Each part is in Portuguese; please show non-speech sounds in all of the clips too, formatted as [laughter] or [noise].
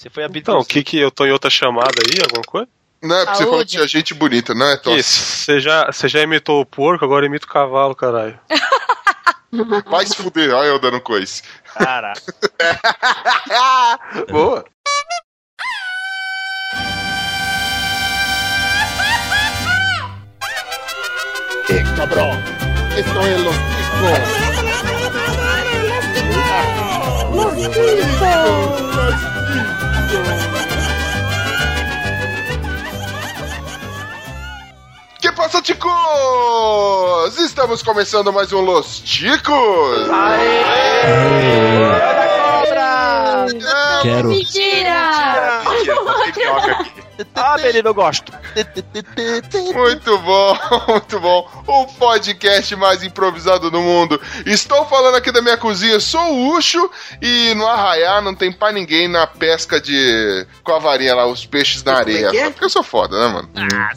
Você foi Então, o que que eu tô em outra chamada aí, alguma coisa? Não, é porque você Saúde. falou que tinha gente bonita, não é, Tom? Isso, você já, você já imitou o porco, agora imita o cavalo, caralho. [laughs] Vai se fuder, olha eu dando coice. Cara. [laughs] Boa. Cabrón, esto es los ticos. Que passa, ticos? Estamos começando mais um Los Ticos. Quero. Mentira! Ah, menino, eu gosto. Muito bom, [laughs] muito bom. O podcast mais improvisado do mundo. Estou falando aqui da minha cozinha, sou o Ucho e no arraiar não tem pra ninguém na pesca de. com a varinha lá, os peixes na areia. Só porque eu sou foda, né, mano?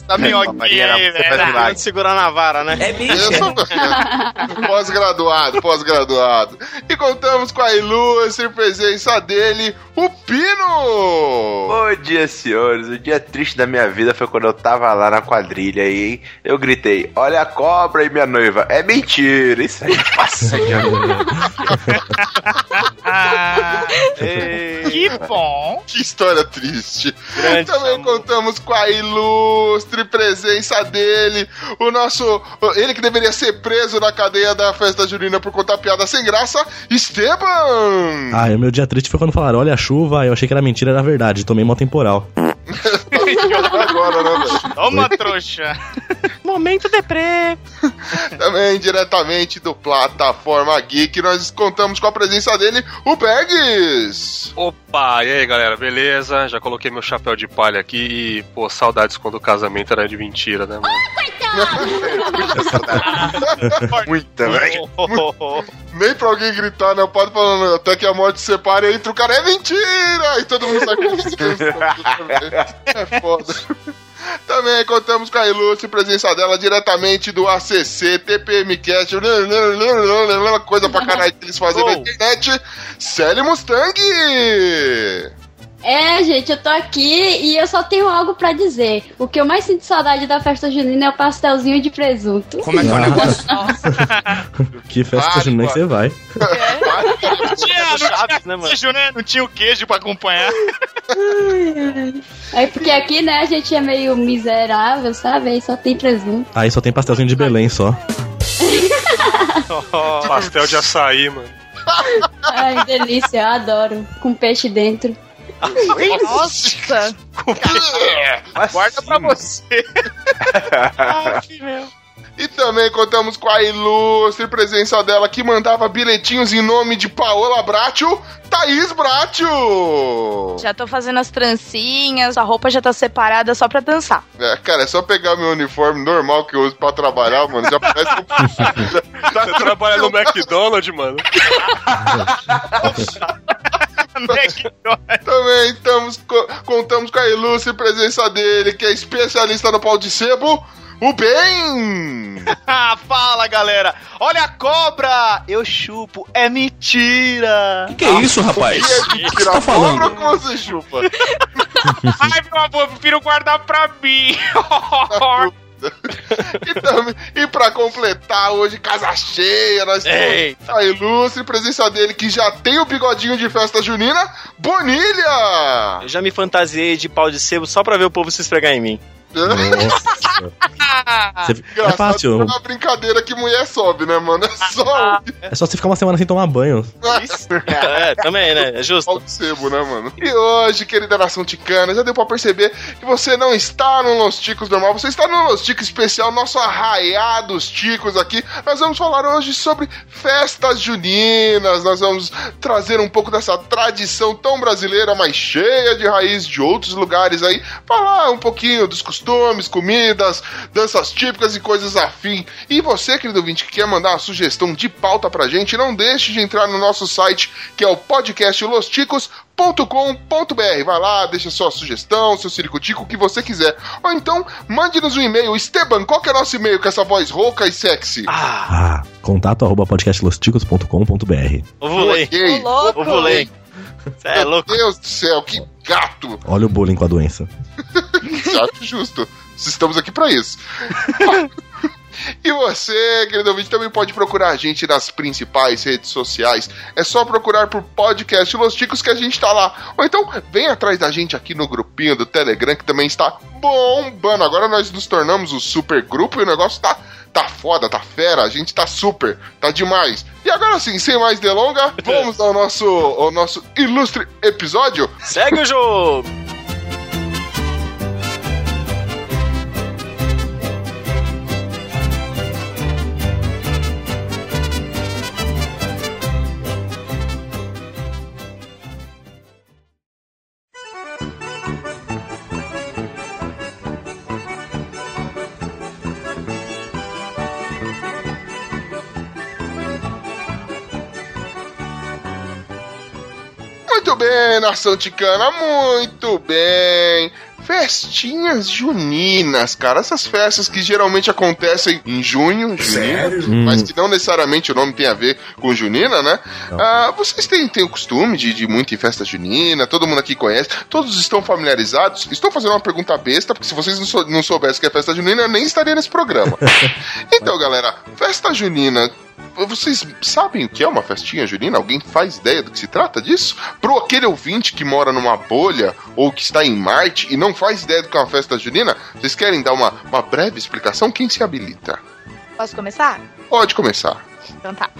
Tá minhoquinha aí, velho. Tá segurando a vara, né? É Eu sou [laughs] pós-graduado, pós-graduado. E contamos com a ilustre presença dele, o Pino! Bom dia, senhores. O dia triste da minha vida foi quando eu tava lá na quadrilha e eu gritei: Olha a cobra e minha noiva. É mentira, isso aí passa de Que bom. Que história triste. Grande Também amor. contamos com a ilustre presença dele, o nosso. Ele que deveria ser preso na cadeia da festa junina por contar piada sem graça, Esteban! Ah, e o meu dia triste foi quando falaram, olha a chuva, eu achei que era mentira, era verdade, tomei mó temporal. [laughs] Agora, né, velho? Toma, trouxa. Momento deprê. [laughs] Também diretamente do Plataforma Geek, nós contamos com a presença dele, o Bergs! Opa, e aí galera, beleza? Já coloquei meu chapéu de palha aqui e, pô, saudades quando o casamento era de mentira, né, mano? [laughs] Muita, velho. Nem pra alguém gritar, né? Pode falando até que a morte separe entre o cara, é mentira! E todo mundo sai com [laughs] isso. É foda. Também contamos com a ilustre presença dela diretamente do ACC, TPMcast, coisa pra caralho que eles fazem na Oh. internet, Sally Mustang! É, gente, eu tô aqui e eu só tenho algo pra dizer. O que eu mais sinto saudade da festa junina é o pastelzinho de presunto. Como é que é o negócio? [laughs] Que festa Vale, junina que você vai. Tinha, não Chaves, né, mano? né? Não tinha o queijo pra acompanhar. É porque aqui, né, a gente é meio miserável, sabe? Aí só tem presunto. Aí só tem pastelzinho de Belém só. [laughs] Pastel de açaí, mano. Ai, delícia, eu adoro. Com peixe dentro. Nossa. Guarda pra você. [laughs] Ai, meu. E também contamos com a ilustre presença dela que mandava bilhetinhos em nome de Paola Bracho, Thaís Bracho! Já tô fazendo as trancinhas, a roupa já tá separada só pra dançar. É, cara, é só pegar meu uniforme normal que eu uso pra trabalhar, mano. Já parece um... [laughs] Você trabalha no McDonald's, mano? [laughs] Também estamos, co- contamos com a ilustre presença dele, que é especialista no pau de sebo, o Ben! Ah, [laughs] fala, galera. Olha a cobra. Eu chupo. É mentira. Que é isso, rapaz? E é mentira, tá falando? cobra ou você chupa? [laughs] Ai, meu amor, eu prefiro guardar pra mim. [laughs] e, também, e pra completar, hoje, casa cheia, nós temos a ilustre presença dele, que já tem o bigodinho de festa junina, Bonilha! Eu já me fantasiei de pau de sebo só pra ver o povo se esfregar em mim. Nossa. Você- é fácil. É uma brincadeira que mulher sobe, né, mano? É só É só você ficar uma semana sem tomar banho. É, também, né? É justo. de sebo, né, mano? E hoje, querida nação ticana, já deu pra perceber que você não está no Los Ticos normal, você está no Los Ticos especial, nosso arraiá dos ticos aqui. Nós vamos falar hoje sobre festas juninas, nós vamos trazer um pouco dessa tradição tão brasileira, mas cheia de raiz de outros lugares aí, falar um pouquinho dos costumes, comidas, danças típicas e coisas afim. E você, querido ouvinte, que quer mandar uma sugestão de pauta pra gente, não deixe de entrar no nosso site, que é o podcast losticos.com.br. Vai lá, deixa sua sugestão, seu ciricutico, o que você quiser. Ou então, mande-nos um e-mail. Esteban, qual que é o nosso e-mail com essa voz rouca e sexy? Ah, contato arroba podcastlosticos.com.br. Ovulei. Ovulei. Cê é louco. Meu Deus do céu, que gato! Olha o bullying com a doença. [laughs] Acho justo. Estamos aqui pra isso. [laughs] E você, querido ouvinte, também pode procurar a gente nas principais redes sociais. É só procurar por podcast Los Ticos que a gente tá lá. Ou então, vem atrás da gente aqui no grupinho do Telegram que também está bombando. Agora nós nos tornamos o super grupo e o negócio tá, tá foda, tá fera. A gente tá super, tá demais. E agora sim, sem mais delonga, [laughs] vamos ao nosso, ao nosso ilustre episódio. Segue o jogo! Muito bem, nação ticana, muito bem. Festinhas juninas, cara. Essas festas que geralmente acontecem em junho, junina, mas que não necessariamente o nome tem a ver com junina, né? Ah, vocês têm, têm o costume de, de muito em festa junina, todo mundo aqui conhece, todos estão familiarizados. Estou fazendo uma pergunta besta, porque se vocês não, sou- não soubessem que é festa junina, eu nem estaria nesse programa. [laughs] então, galera, festa junina. Vocês sabem o que é uma festinha junina? Alguém faz ideia do que se trata disso? Pro aquele ouvinte que mora numa bolha ou que está em Marte e não faz ideia do que é uma festa junina, vocês querem dar uma, uma breve explicação? Quem se habilita? Posso começar? Pode começar. Então tá.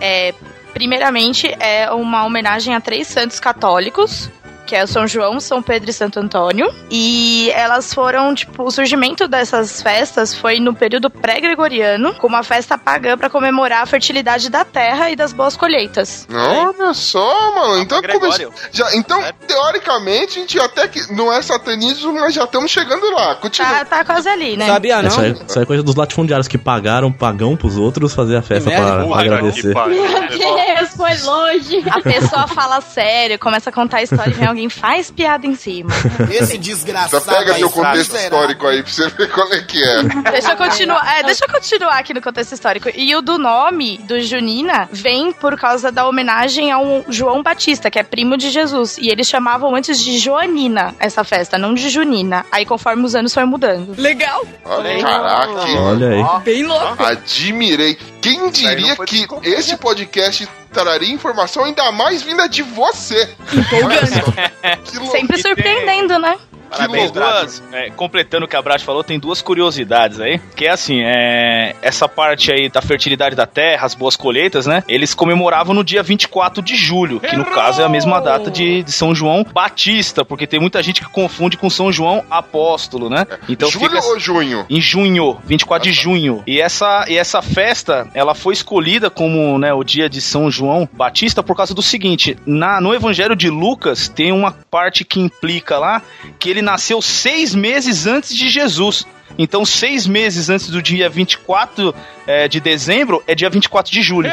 É, primeiramente, é uma homenagem a três santos católicos. Que é o São João, São Pedro e Santo Antônio. E elas foram, tipo, o surgimento dessas festas foi no período pré-gregoriano, com uma festa pagã para comemorar a fertilidade da terra e das boas colheitas. Olha só, mano. Então, come- já, então teoricamente, a gente até que não é satanismo, mas já estamos chegando lá. Continua. Tá, tá quase ali, né? Sabia não? Isso aí, isso aí é coisa dos latifundiários que pagaram pagão pros outros fazer a festa merda, pra, agradecer. Meu Deus, [laughs] foi longe. A pessoa fala sério, começa a contar a história e vem [laughs] alguém faz piada em cima. [laughs] Esse Só desgraçado pega aí, teu contexto histórico aí pra você ver qual é que é. Deixa eu continuar. É, deixa eu continuar aqui no contexto histórico. E o do nome do Junina vem por causa da homenagem ao João Batista, que é primo de Jesus. E eles chamavam antes de Joanina essa festa, não de Junina. Aí conforme os anos foi mudando. Legal! Olha, caraca, hein? Olha aí. Bem louco. Admirei. Quem diria que esse podcast traria informação ainda mais vinda de você? Empolgante. Sempre surpreendendo, né? Parabéns, duas, é, completando o que a Brat falou, tem duas curiosidades aí. Que é assim, é, essa parte aí da fertilidade da terra, as boas colheitas, né? Eles comemoravam no dia 24 de julho, que no caso é a mesma data de, de São João Batista, porque tem muita gente que confunde com São João Apóstolo, né? Então Julho fica ou junho? em junho, 24 de junho. E essa, e essa festa, ela foi escolhida como né, o dia de São João Batista por causa do seguinte: na, no Evangelho de Lucas tem uma parte que implica lá que ele nasceu seis meses antes de Jesus. Então, seis meses antes do dia 24 eh, de dezembro é dia 24 de julho.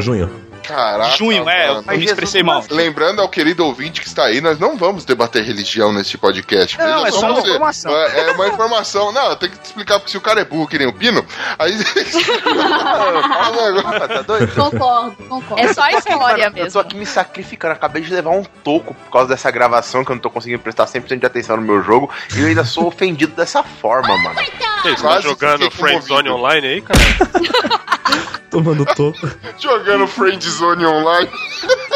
Junho. Caraca. Junho, é, eu mano. me expressei mal. Lembrando ao querido ouvinte que está aí, nós não vamos debater religião nesse podcast. Não, é só uma você. informação. É, é uma informação. Não, eu tenho que te explicar porque se o cara é burro que nem o Pino, aí. [laughs] Tá doido? Concordo, concordo. É só a história Eu tô mesmo. aqui me sacrificando. Acabei de levar um toco por causa dessa gravação que eu não tô conseguindo prestar 100% de atenção no meu jogo. E eu ainda sou ofendido dessa forma, mano. Você tá Quase jogando Friendzone online aí, cara? [laughs] Tomando toco. [laughs] Jogando Friendzone online. [laughs]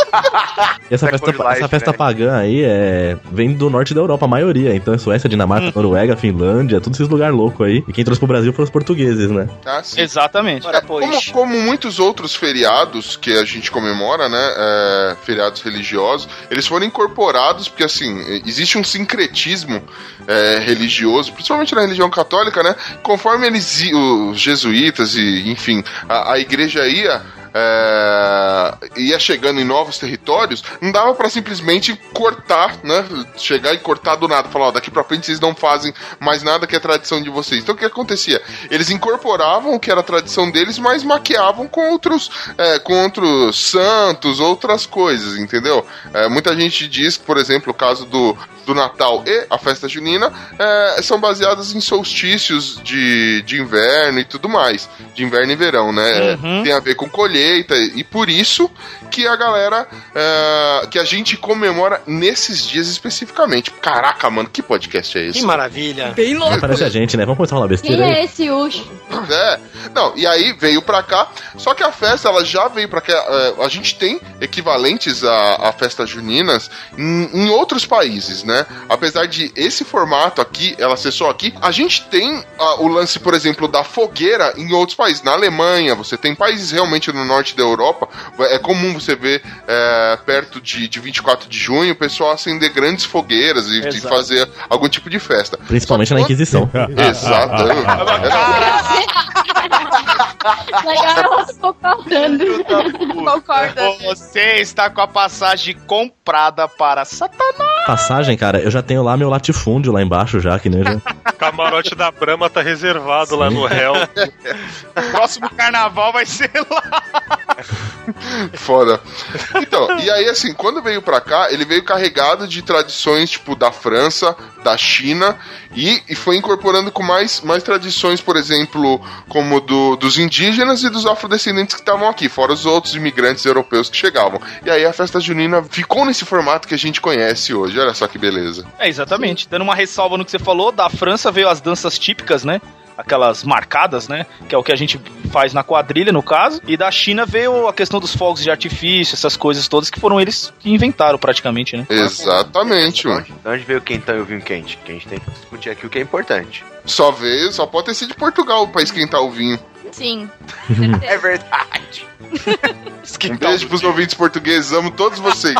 E essa festa, Life, essa festa né? pagã aí é, vem do norte da Europa, a maioria. Então é Suécia, Dinamarca, Noruega, Finlândia, todos esses lugares loucos aí. E quem trouxe pro Brasil foram os portugueses, né? Ah, sim. Exatamente. É, como, como muitos outros feriados que a gente comemora, né? é, feriados religiosos, eles foram incorporados, porque assim, existe um sincretismo é, religioso, principalmente na religião católica, né? Conforme eles, os jesuítas e, enfim, a, a igreja ia. É, ia chegando em novos territórios, não dava pra simplesmente cortar, né? Chegar e cortar do nada, falar, ó, daqui pra frente vocês não fazem mais nada que é tradição de vocês. Então o que acontecia? Eles incorporavam o que era a tradição deles, mas maquiavam com outros, é, com outros santos, outras coisas, entendeu? É, muita gente diz que, por exemplo, o caso do, do Natal e a festa junina é, são baseadas em solstícios de, de inverno e tudo mais, de inverno e verão, né? Uhum. Tem a ver com colheita feita e por isso que a galera é, que a gente comemora nesses dias especificamente. Caraca, mano, que podcast é esse? Que maravilha. Bem louco. Parece a gente, né? Vamos começar a falar Quem besteira aí. é esse Ucho? É, não, e aí veio pra cá, só que a festa ela já veio pra cá. é, a gente tem equivalentes a, a festas juninas em, em outros países, né? Apesar de esse formato aqui, ela ser só aqui, a gente tem ah, o lance, por exemplo, da fogueira em outros países. Na Alemanha, você tem países realmente no norte da Europa, é comum você ver é, perto de, de 24 de junho o pessoal acender grandes fogueiras e, e fazer algum tipo de festa. Principalmente na Inquisição. [laughs] Exato. [laughs] Legal. Você está com a passagem comprada para Satanás. Passagem, cara, eu já tenho lá meu latifúndio lá embaixo já, que nem já... Camarote da Brahma tá reservado lá no réu. [laughs] Próximo carnaval vai ser lá. Foda. Então, e aí assim, quando veio pra cá, ele veio carregado de tradições tipo da França, da China e, e foi incorporando com mais, mais tradições, por exemplo, como do, dos indígenas e dos afrodescendentes que estavam aqui, fora os outros imigrantes europeus que chegavam. E aí a festa junina ficou nesse formato que a gente conhece hoje. Olha só que beleza. É, exatamente. Dando uma ressalva no que você falou, da França veio as danças típicas, né? Aquelas marcadas, né? Que é o que a gente faz na quadrilha, no caso. E da China veio a questão dos fogos de artifício, essas coisas todas que foram eles que inventaram praticamente, né? Exatamente, mano. onde, de onde veio o quentão e o vinho quente? Que a gente tem que discutir aqui o que é importante. Só veio, só pode ter sido de Portugal pra esquentar o vinho. Sim. [laughs] É verdade. [laughs] Um beijo pros ouvintes portugueses, amo todos vocês.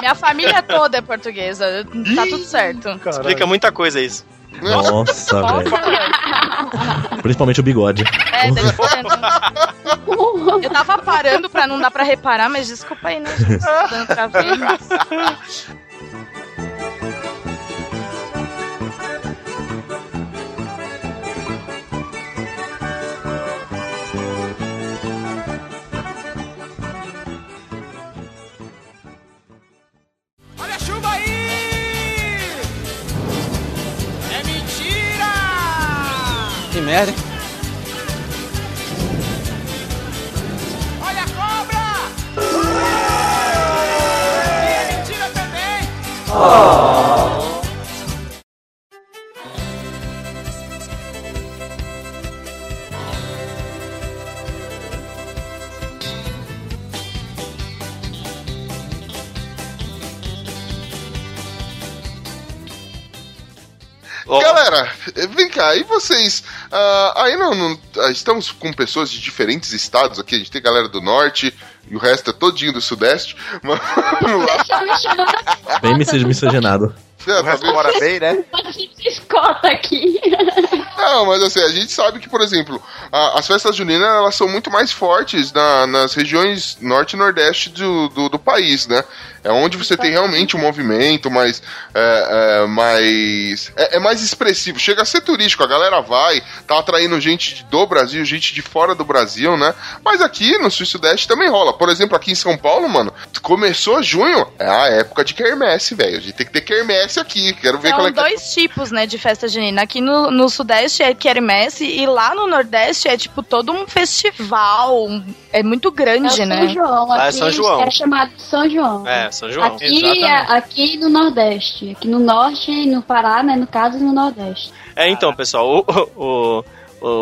Minha família toda é portuguesa. Tá tudo certo. Explica muita coisa isso. Nossa, velho. Principalmente o bigode. É, deve ser, né? Eu tava parando pra não dar pra reparar, mas desculpa aí, né, gente? Dando pra ver. Merda. Olha a cobra! E é mentira também! Galera, vem cá, e vocês? ah, aí não, não- ah, estamos com pessoas de diferentes estados aqui, a gente tem galera do norte e o resto é todinho do sudeste. [laughs] Mas vamos lá. Bem mis- [laughs] miscigenado. É, O tá resto mora bem, né? [laughs] a gente escota aqui. Não, mas assim, a gente sabe que, por exemplo, a- as festas juninas elas são muito mais fortes na- nas regiões norte e nordeste do, do, do país, né? É onde você tem realmente um movimento mais. É, é, mais é, é mais expressivo. Chega a ser turístico, a galera vai, tá atraindo gente do Brasil, gente de fora do Brasil, né? Mas aqui no sul e sudeste também rola. Por exemplo, aqui em São Paulo, mano, começou junho, é a época de quermesse, velho. A gente tem que ter quermesse aqui. Quero ver qual São que é. dois tipos, né, de festa junina. Aqui no, no Sudeste é quermesse e lá no Nordeste é, tipo, todo um festival. É muito É o grande, São né? João. É Aqui São João. é chamado de São João. É, São João. Aqui, Exatamente. é- aqui no Nordeste. Aqui no Norte, no Pará, né? No caso, no Nordeste. É, então, pessoal, o, o,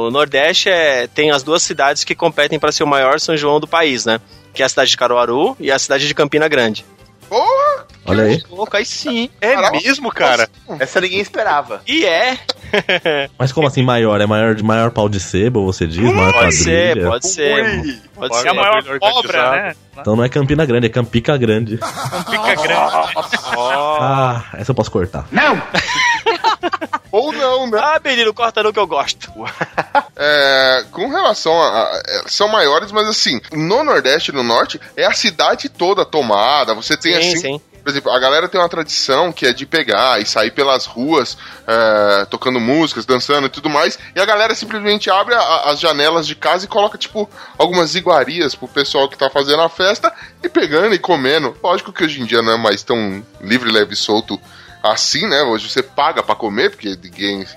o Nordeste é, tem as duas cidades que competem para ser o maior São João do país, né? Que é a cidade de Caruaru e a cidade de Campina Grande. Porra! Olha aí. Louco, aí sim. É Caraca. mesmo, cara? Essa ninguém esperava. E é, [laughs] Mas como assim maior? É maior de maior pau de sebo, você diz? Maior pode ser, pode ser. Ui, Pode Olha ser. É a maior cobra, né? Então não é Campina Grande, é Campica Grande. Fica grande. [laughs] Ah, essa eu posso cortar. [laughs] Ou não, né? Ah, menino, corta no que eu gosto. [laughs] É, com relação a, a- é, São maiores, mas assim, no Nordeste e no Norte, é a cidade toda tomada. Você tem Sim, assim. sim. Por exemplo, a galera tem uma tradição que é de pegar e sair pelas ruas é, tocando músicas, dançando e tudo mais. E a galera simplesmente abre a- as janelas de casa e coloca, tipo, algumas iguarias pro pessoal que tá fazendo a festa e pegando e comendo. Lógico que hoje em dia não é mais tão livre, leve e solto assim, né? Hoje você paga pra comer, porque ninguém. [laughs]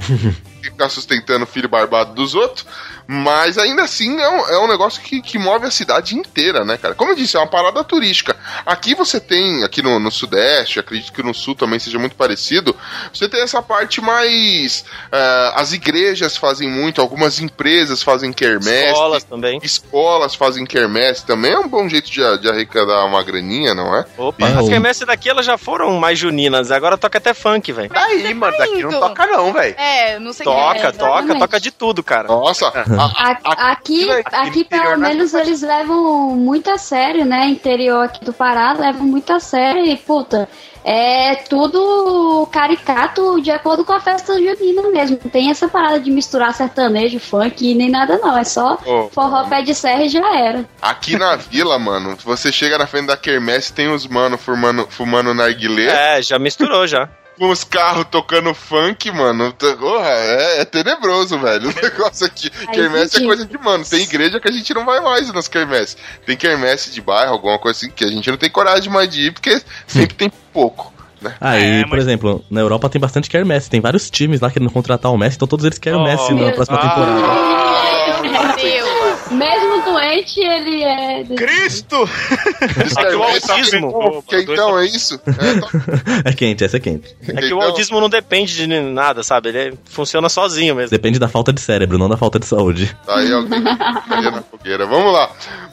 ficar sustentando o filho barbado dos outros. Mas ainda assim é um, é um negócio que, que move a cidade inteira, né, cara? Como eu disse, é uma parada turística. Aqui você tem, aqui no, no Sudeste, acredito que no Sul também seja muito parecido, você tem essa parte mais. eh, as igrejas fazem muito, algumas empresas fazem quermesse. Escolas também. Escolas fazem quermesse também. É um bom jeito de, de arrecadar uma graninha, não é? Opa, É, as quermesses daqui elas já foram mais juninas, agora toca até funk, velho. Daí, mano, daqui não toca não, velho. É, não sei Toca, é. toca, toca de tudo, cara. Nossa, a- A- Aqui, aqui aqui pelo menos faz. eles levam muito a sério, né? Interior aqui do Pará levam muito a sério e, puta, é tudo caricato de acordo com a festa junina mesmo. Não tem essa parada de misturar sertanejo, funk nem nada não. É só Ô. forró pé de serra e já era. aqui na vila, mano, você chega na frente da quermesse, tem os mano fumando, fumando narguilé. É, já misturou já. Com os carros tocando funk, mano. Porra, é, é tenebroso, velho. O [laughs] negócio aqui. Aí, quermesse é gente. coisa de mano. Tem igreja que a gente não vai mais nas quermesse. Tem quermesse de bairro, alguma coisa assim, que a gente não tem coragem mais de ir, porque sempre tem pouco. Né? Aí, É, por mas- exemplo, na Europa tem bastante quermesse. Tem vários times lá querendo contratar o Messi, então todos eles querem o Oh, Messi na próxima temporada. Meu Deus. Mesmo doente, ele é. Cristo! Diz [laughs] É que o quermesse, autismo- então é isso? É, tá- É [laughs] quente, essa é quente. É que o então- autismo não depende de nada, sabe? Ele é- funciona sozinho mesmo. Depende da falta de cérebro, não da falta de saúde. Tá aí alguém na fogueira. Vamos lá.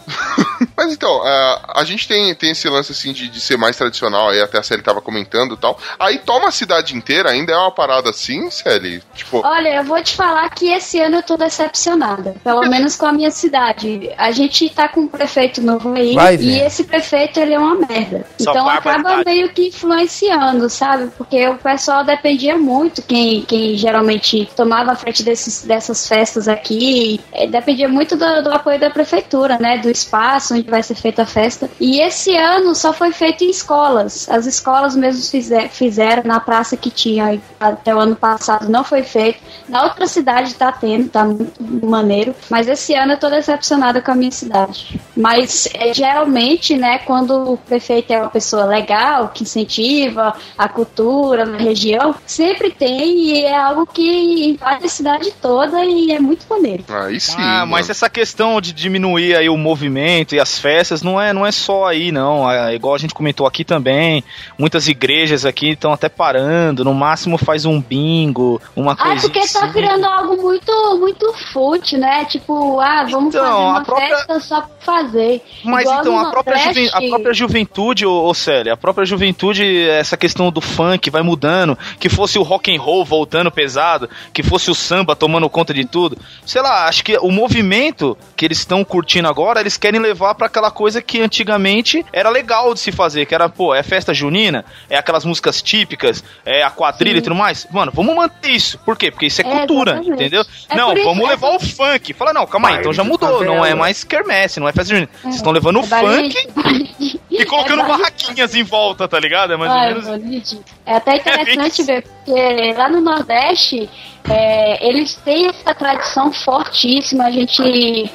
[laughs] Mas então, a, a gente tem, tem esse lance assim de, de ser mais tradicional, aí até a Sally tava comentando e tal. Aí toma a cidade inteira, ainda é uma parada assim, Sally? Tipo, Olha, eu vou te falar que esse ano eu tô decepcionada. Pelo menos com a minha cidade. A gente tá com um prefeito novo aí. Vai, e esse prefeito, ele é uma merda. Só então acaba meio que influenciando, sabe? Porque o pessoal dependia muito. Quem, quem geralmente tomava a frente desses, dessas festas aqui. eh, dependia muito do, do apoio da prefeitura, né? Do espaço onde vai ser feita a festa. E esse ano só foi feito em escolas. As escolas mesmo fizer, fizeram na praça que tinha até o ano passado não foi feito. Na outra cidade tá tendo, tá muito maneiro. Mas esse ano eu tô decepcionada com a minha cidade. Mas é, geralmente, né, quando o prefeito é uma pessoa legal, que incentiva a cultura na região, sempre tem e é algo que invade a cidade toda e é muito maneiro. aí sim. ah, mas mano. essa questão de diminuir aí o movimento e as festas não é, não é só aí, não. É, igual a gente comentou aqui também, muitas igrejas aqui estão até parando, no máximo faz um bingo, uma Ah, coisinha porque tá assim. virando algo muito, muito fútil, né? Tipo, ah, vamos Então, fazer uma a própria- festa só pra fazer. Mas Igual então, a própria, juven- a própria juventude, ô, ô Célia, a própria juventude, essa questão do funk vai mudando, que fosse o rock and roll voltando pesado, que fosse o samba tomando conta de tudo. Sei lá, acho que o movimento que eles estão curtindo agora, eles querem levar pra aquela coisa que antigamente era legal de se fazer, que era, pô, é festa junina, é aquelas músicas típicas, é a quadrilha e tudo mais. Mano, vamos manter isso. Por quê? Porque isso é, É, cultura, exatamente. entendeu? É não, vamos é levar o funk. Fala, não, calma aí, então já mudou, não é mais quermesse, não é festa junina. Vocês estão levando o É barulho- funk e colocando É barraquinhas em volta, tá ligado? É mais ou menos. É até interessante [laughs] ver, porque lá no Nordeste é, eles têm essa tradição fortíssima, a gente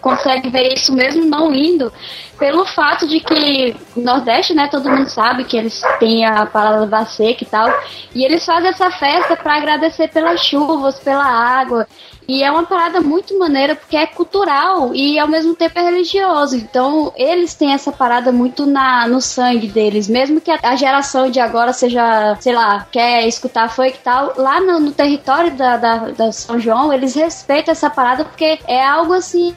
consegue ver isso mesmo não indo, pelo fato de que no Nordeste, né, todo mundo sabe que eles têm a parada da seca e tal, e eles fazem essa festa para agradecer pelas chuvas, pela água. E é uma parada muito maneira porque é cultural e ao mesmo tempo é religioso. Então eles têm essa parada muito na, no sangue deles. Mesmo que a, a geração de agora seja, sei lá, quer escutar funk e tal, lá no, no território da, da, da São João, eles respeitam essa parada porque é algo assim.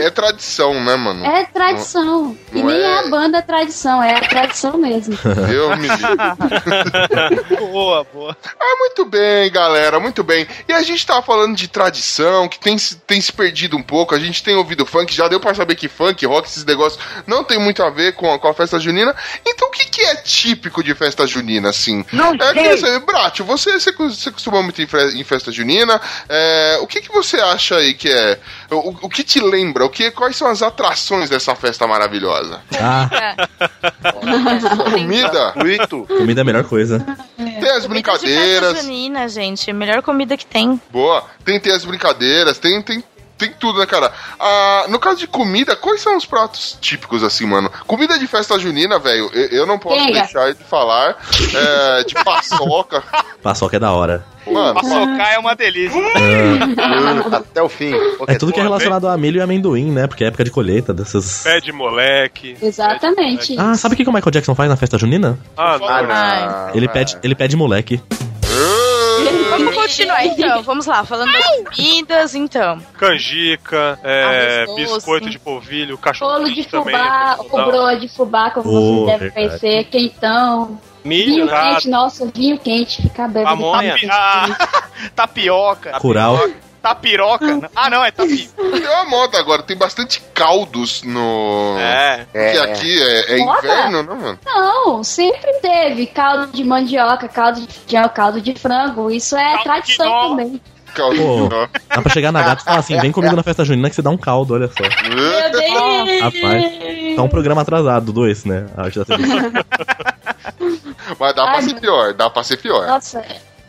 É, é tradição, né, mano? É tradição. e não nem é- é a banda tradição, é a tradição mesmo. [laughs] Eu me [laughs] boa, boa. Ah, muito bem, galera, muito bem. E a gente tava falando de tradição, que tem, se- tem se perdido um pouco. A gente tem ouvido funk, já deu pra saber que funk, rock, esses negócios não tem muito a ver com, a- com a festa junina. Então o que, que é típico de festa junina, assim? Não é, queria saber, Bratio, você, você, você costuma muito em festa junina. É, o que, que você acha aí que é. O, o que te lembra? O que, quais são as atrações dessa festa maravilhosa? Ah, [laughs] Comida? Muito. comida é a melhor coisa. Tem as Comida de brincadeiras. junina, gente. Melhor comida que tem. Boa. Tem, tem as brincadeiras, tem, tem tem tudo, né, cara? Ah, no caso de comida, quais são os pratos típicos, assim, mano? Comida de festa junina, velho, eu, eu não posso Pega. deixar de falar é, de paçoca. [laughs] Paçoca é da hora. Mano, Paçocar é uma delícia. Até o fim. É tudo que é relacionado a milho e amendoim, né? Porque é época de colheita dessas. Pé de moleque. Exatamente. Ah, sabe o que que o Michael Jackson faz na festa junina? Ah, não. Ah, Ele pede, ele pede moleque. Vamos continuar então. Vamos lá, falando das comidas, então. Canjica, é, Arroz doce. biscoito de polvilho, cachorro Bolo de também. fubá, é ou broa de fubá, como Oh, você deve verdade. conhecer, quentão. Milho, Vinho né? quente, nossa, vinho quente, fica bebendo. Pamonha. Ah, [laughs] tapioca. Curau. Tapiroca. Ah, não, é tapi. [laughs] Tem uma moda agora, tem bastante caldos no. É. Que aqui é, é Moda? inverno, né, mano? Não, sempre teve caldo de mandioca, caldo de feijão, caldo de frango. Isso é Caldo tradição também. Caldo Pô. Dá pra chegar na gata e falar assim: vem comigo na festa junina que você dá um caldo, olha só. Meu Deus! Rapaz. Tá um programa atrasado, do esse, né? A arte da [laughs] televisão. Mas dá pra Ai, ser meu- pior, dá pra ser pior. Nossa,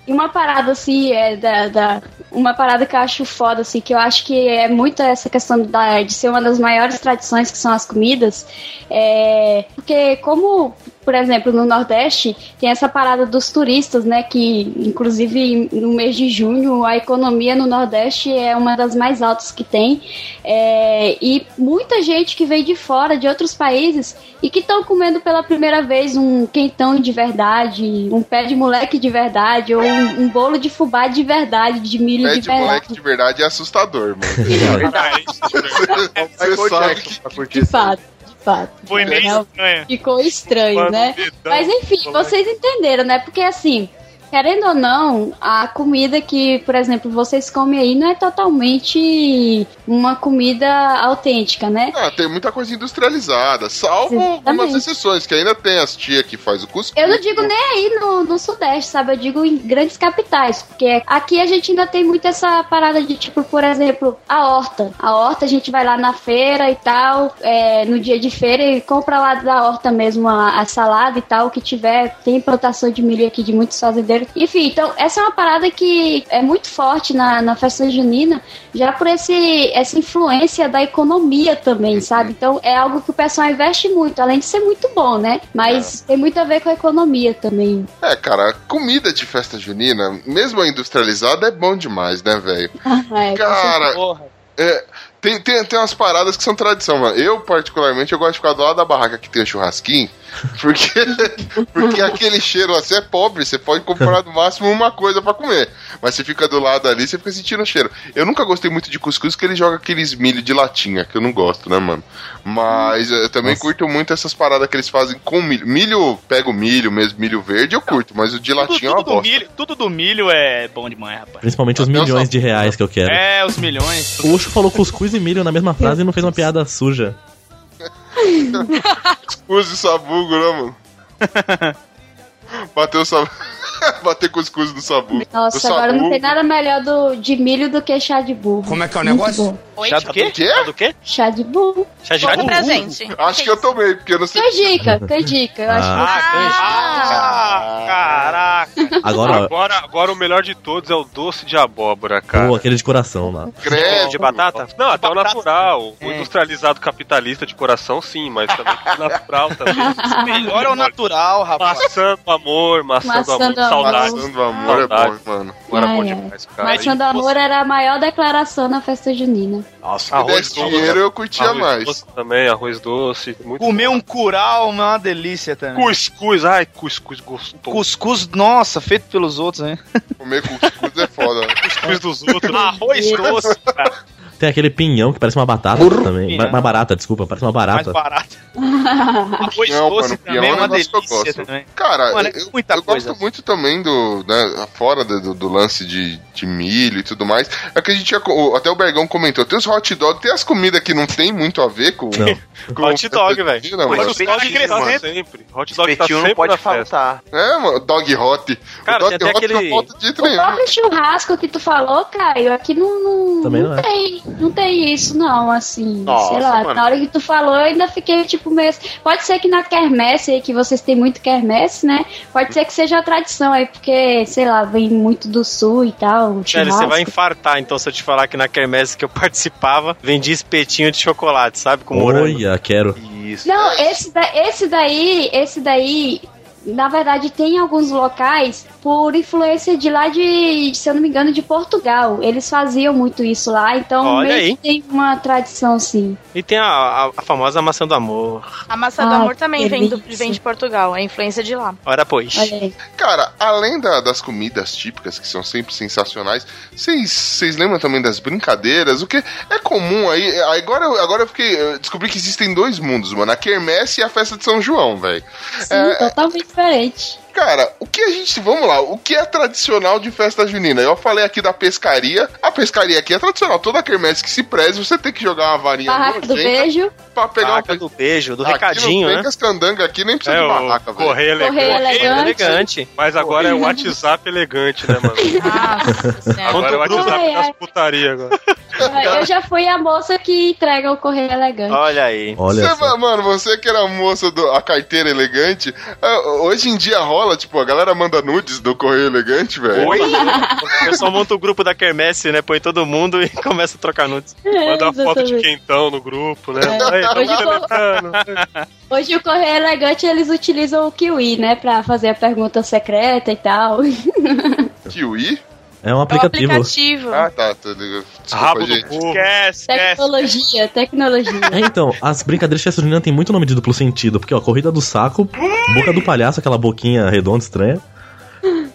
e uma parada assim, é da, da- uma parada que eu acho foda, assim, que eu acho que é muito essa questão da, de ser uma das maiores tradições que são as comidas, é, porque como, por exemplo, no Nordeste, tem essa parada dos turistas, né, que inclusive no mês de junho a economia no Nordeste é uma das mais altas que tem, é, e muita gente que vem de fora, de outros países, e que estão comendo pela primeira vez um quentão de verdade, um pé de moleque de verdade, ou um, um bolo de fubá de verdade, de milho Pé de de moleque verdade. de verdade é assustador, mano. É [laughs] Você sabe que De fato, de fato. Foi meio estranho. Ficou estranho, né? Mas enfim, vocês entenderam, né? Porque assim, querendo ou não, a comida que, por exemplo, vocês comem aí não é totalmente uma comida autêntica, né? Ah, tem muita coisa industrializada, salvo Exatamente. algumas exceções, que ainda tem as tia que faz o cuscuz. Eu não digo nem aí no, no Sudeste, sabe? Eu digo em grandes capitais. Porque aqui a gente ainda tem muito essa parada de, tipo, por exemplo, a horta. A horta a gente vai lá na feira e tal, é, no dia de feira e compra lá da horta mesmo a, a salada e tal, o que tiver. Tem plantação de milho aqui de muitos fazendeiros. Enfim, então essa é uma parada que é muito forte na, na festa junina, já por esse, essa influência da economia também, sabe? Então é algo que o pessoal investe muito, além de ser muito bom, né? Mas tem muito a ver com a economia também. É, cara, comida de festa junina, mesmo a industrializada, é bom demais, né, velho? [laughs] É, com Cara, Porra. é, tem, tem, tem umas paradas que são tradição, mano. Eu, particularmente, eu gosto de ficar do lado da barraca que tem o churrasquinho, porque, [laughs] porque aquele cheiro assim é pobre, você pode comprar no máximo uma coisa pra comer. Mas você fica do lado ali, você fica sentindo o cheiro. Eu nunca gostei muito de cuscuz, porque ele joga aqueles milho de latinha, que eu não gosto, né, mano? Mas eu também Nossa. curto muito essas paradas que eles fazem com milho. Milho, pega o milho mesmo, milho verde, eu curto, mas o de Tudo, latinha é uma tudo, do bosta. milho, tudo do milho é bom demais, rapaz. Principalmente os milhões de reais que eu quero. É, os milhões. O Ucho falou cuscuz e milho na mesma frase e não fez uma piada suja. [laughs] Cuscuz e sabugo, né, mano? Bateu o sabugo. [laughs] Bater cuscuz no sabugo. Nossa, Do agora não sabugo. tem nada melhor do, de milho do que chá de burro. Como é que é o Muito negócio? bom. Oi, Chá do quê? Quê? Chá do quê? Chá de burro. Chá de Conta burro. pra gente. Acho que eu tomei, porque eu não sei. Canjica, canjica. Eu acho Ah, que Ah, caraca. Agora, Agora, agora o melhor de todos é o doce de abóbora, cara. pô, aquele de coração lá. Credo. De batata? Não, até o natural. O É. industrializado capitalista de coração, sim, mas também o natural também. [laughs] Melhor é o natural, rapaz. Maçã do amor, maçã, Maçã do amor, saudade. Maçã do amor é bom, mano. Agora é bom Ai, ai. demais, cara. Maçã do amor era a maior declaração na festa junina. Nossa, Se Arroz doce. dinheiro, eu curtia arroz mais. doce também, arroz doce. Muito Comer um curau é uma delícia também. Cuscuz, ai, cuscuz gostoso. Cuscuz, nossa, feito pelos outros, né? Comer cuscuz é foda. né? Cuscuz dos outros. Arroz doce, cara, Tem aquele pinhão que parece uma batata também. Pinhão. Uma barata, desculpa, parece uma mais barata. [laughs] Arroz Não, doce mano, também é é um uma negócio que eu delícia gosto. também. Cara, Mano, é eu, muita eu coisa. gosto muito também do, né, fora do, do- do lance de, de milho e tudo mais. É que a gente até o Bergão comentou, tem os hot dog, tem as comidas que não tem muito a ver com... Não. [laughs] com Hot dog, velho. Hot mano. dog mano. sempre. Hot dog tá sempre não pode na festa. faltar. É, mano, dog hot. Cara, o dog tem até hot aquele- não falta de jeito O próprio churrasco que tu falou, Caio, aqui não, não, Também não é. tem. Não tem isso, não, assim. Nossa, sei lá, mano. na hora que tu falou, eu ainda fiquei tipo meio. Pode ser que na quermesse aí, que vocês têm muito quermesse, né? Pode ser que seja a tradição aí, porque, sei lá, vem muito do sul e tal. Velho, você vai infartar, então, se eu te falar que na quermesse que eu [laughs] participava, vendia espetinho de chocolate, sabe? Com morango. Olha, quero. Isso. Não, esse, da- esse daí, esse daí, na verdade, tem em alguns locais por influência de lá de, se eu não me engano, de Portugal. Eles faziam muito isso lá, então Olha meio aí. que tem uma tradição, sim. E tem a, a- a famosa maçã do amor. A maçã do Ah, amor também vem, do, vem de Portugal, é influência de lá. Ora, pois. Cara, além da- das comidas típicas, que são sempre sensacionais, vocês vocês lembram também das brincadeiras? O que é comum aí. Agora, eu- agora eu fiquei. eu descobri que existem dois mundos, mano: a quermesse e a festa de São João, velho. Sim, É, totalmente diferente. Cara, o que a gente. Vamos lá, o que é tradicional de festa junina? Eu falei aqui da pescaria. A pescaria aqui é tradicional. Toda quermesse que se preze, você tem que jogar uma varinha Barraca do beijo. pra pegar Barraca do beijo, do Aqui recadinho, não tem né? cascandanga aqui, nem precisa É, de barraca, velho. correio elegante. Correio elegante. Elegante. Mas agora é o WhatsApp elegante, né, mano? [laughs] Nossa. Agora é o WhatsApp Ai, das putaria agora. Eu já fui a moça que entrega o correio elegante. Olha aí. Olha Você, mano, você que era a moça do a carteira elegante, ah, hoje em dia rola, tipo, a galera manda nudes do correio elegante, velho. Oi? O pessoal monta o grupo da quermesse, né? Põe todo mundo e [laughs] começa a trocar nudes. Manda uma foto de quentão no grupo, né? É. Tá Hoje eu celebrando. Hoje o correio elegante eles utilizam o Kiwi, né? Pra fazer a pergunta secreta e tal. Kiwi? É um É um aplicativo. aplicativo. Ah, tá, ligado. Desculpa, Rabo do gente. burro. Esquece, esquece. Tecnologia, tecnologia. É, então, as brincadeiras de festa tem muito nome de duplo sentido, porque, ó, corrida do saco, boca do palhaço, aquela boquinha redonda estranha.